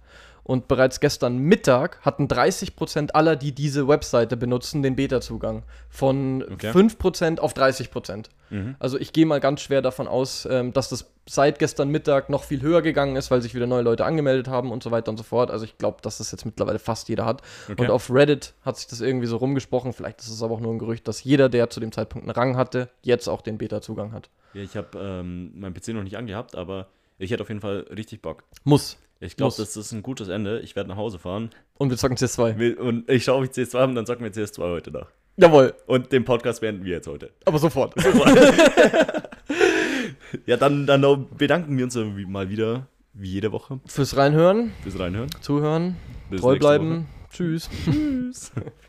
Und bereits gestern Mittag hatten 30% aller, die diese Webseite benutzen, den Beta-Zugang. Von Okay. 5% auf 30%. Mhm. Also ich gehe mal ganz schwer davon aus, ähm, dass das seit gestern Mittag noch viel höher gegangen ist, weil sich wieder neue Leute angemeldet haben und so weiter und so fort. Also ich glaube, dass das jetzt mittlerweile fast jeder hat. Okay. Und auf Reddit hat sich das irgendwie so rumgesprochen. Vielleicht ist es aber auch nur ein Gerücht, dass jeder, der zu dem Zeitpunkt einen Rang hatte, jetzt auch den Beta-Zugang hat. Ja, ich habe ähm, meinen PC noch nicht angehabt, aber ich hätte auf jeden Fall richtig Bock. Muss. Ich glaube, das ist ein gutes Ende. Ich werde nach Hause fahren Und wir zocken CS2. Will- und ich schaue, ob ich CS2 habe und dann zocken wir CS2 heute nach. Jawohl, Und den Podcast beenden wir jetzt heute. aber sofort. [laughs] [laughs] Ja, dann, dann noch bedanken wir uns mal wieder, wie jede Woche, Fürs Reinhören, fürs Reinhören. Zuhören, Bis treu bleiben. Tschüss. Woche. Tschüss. [laughs]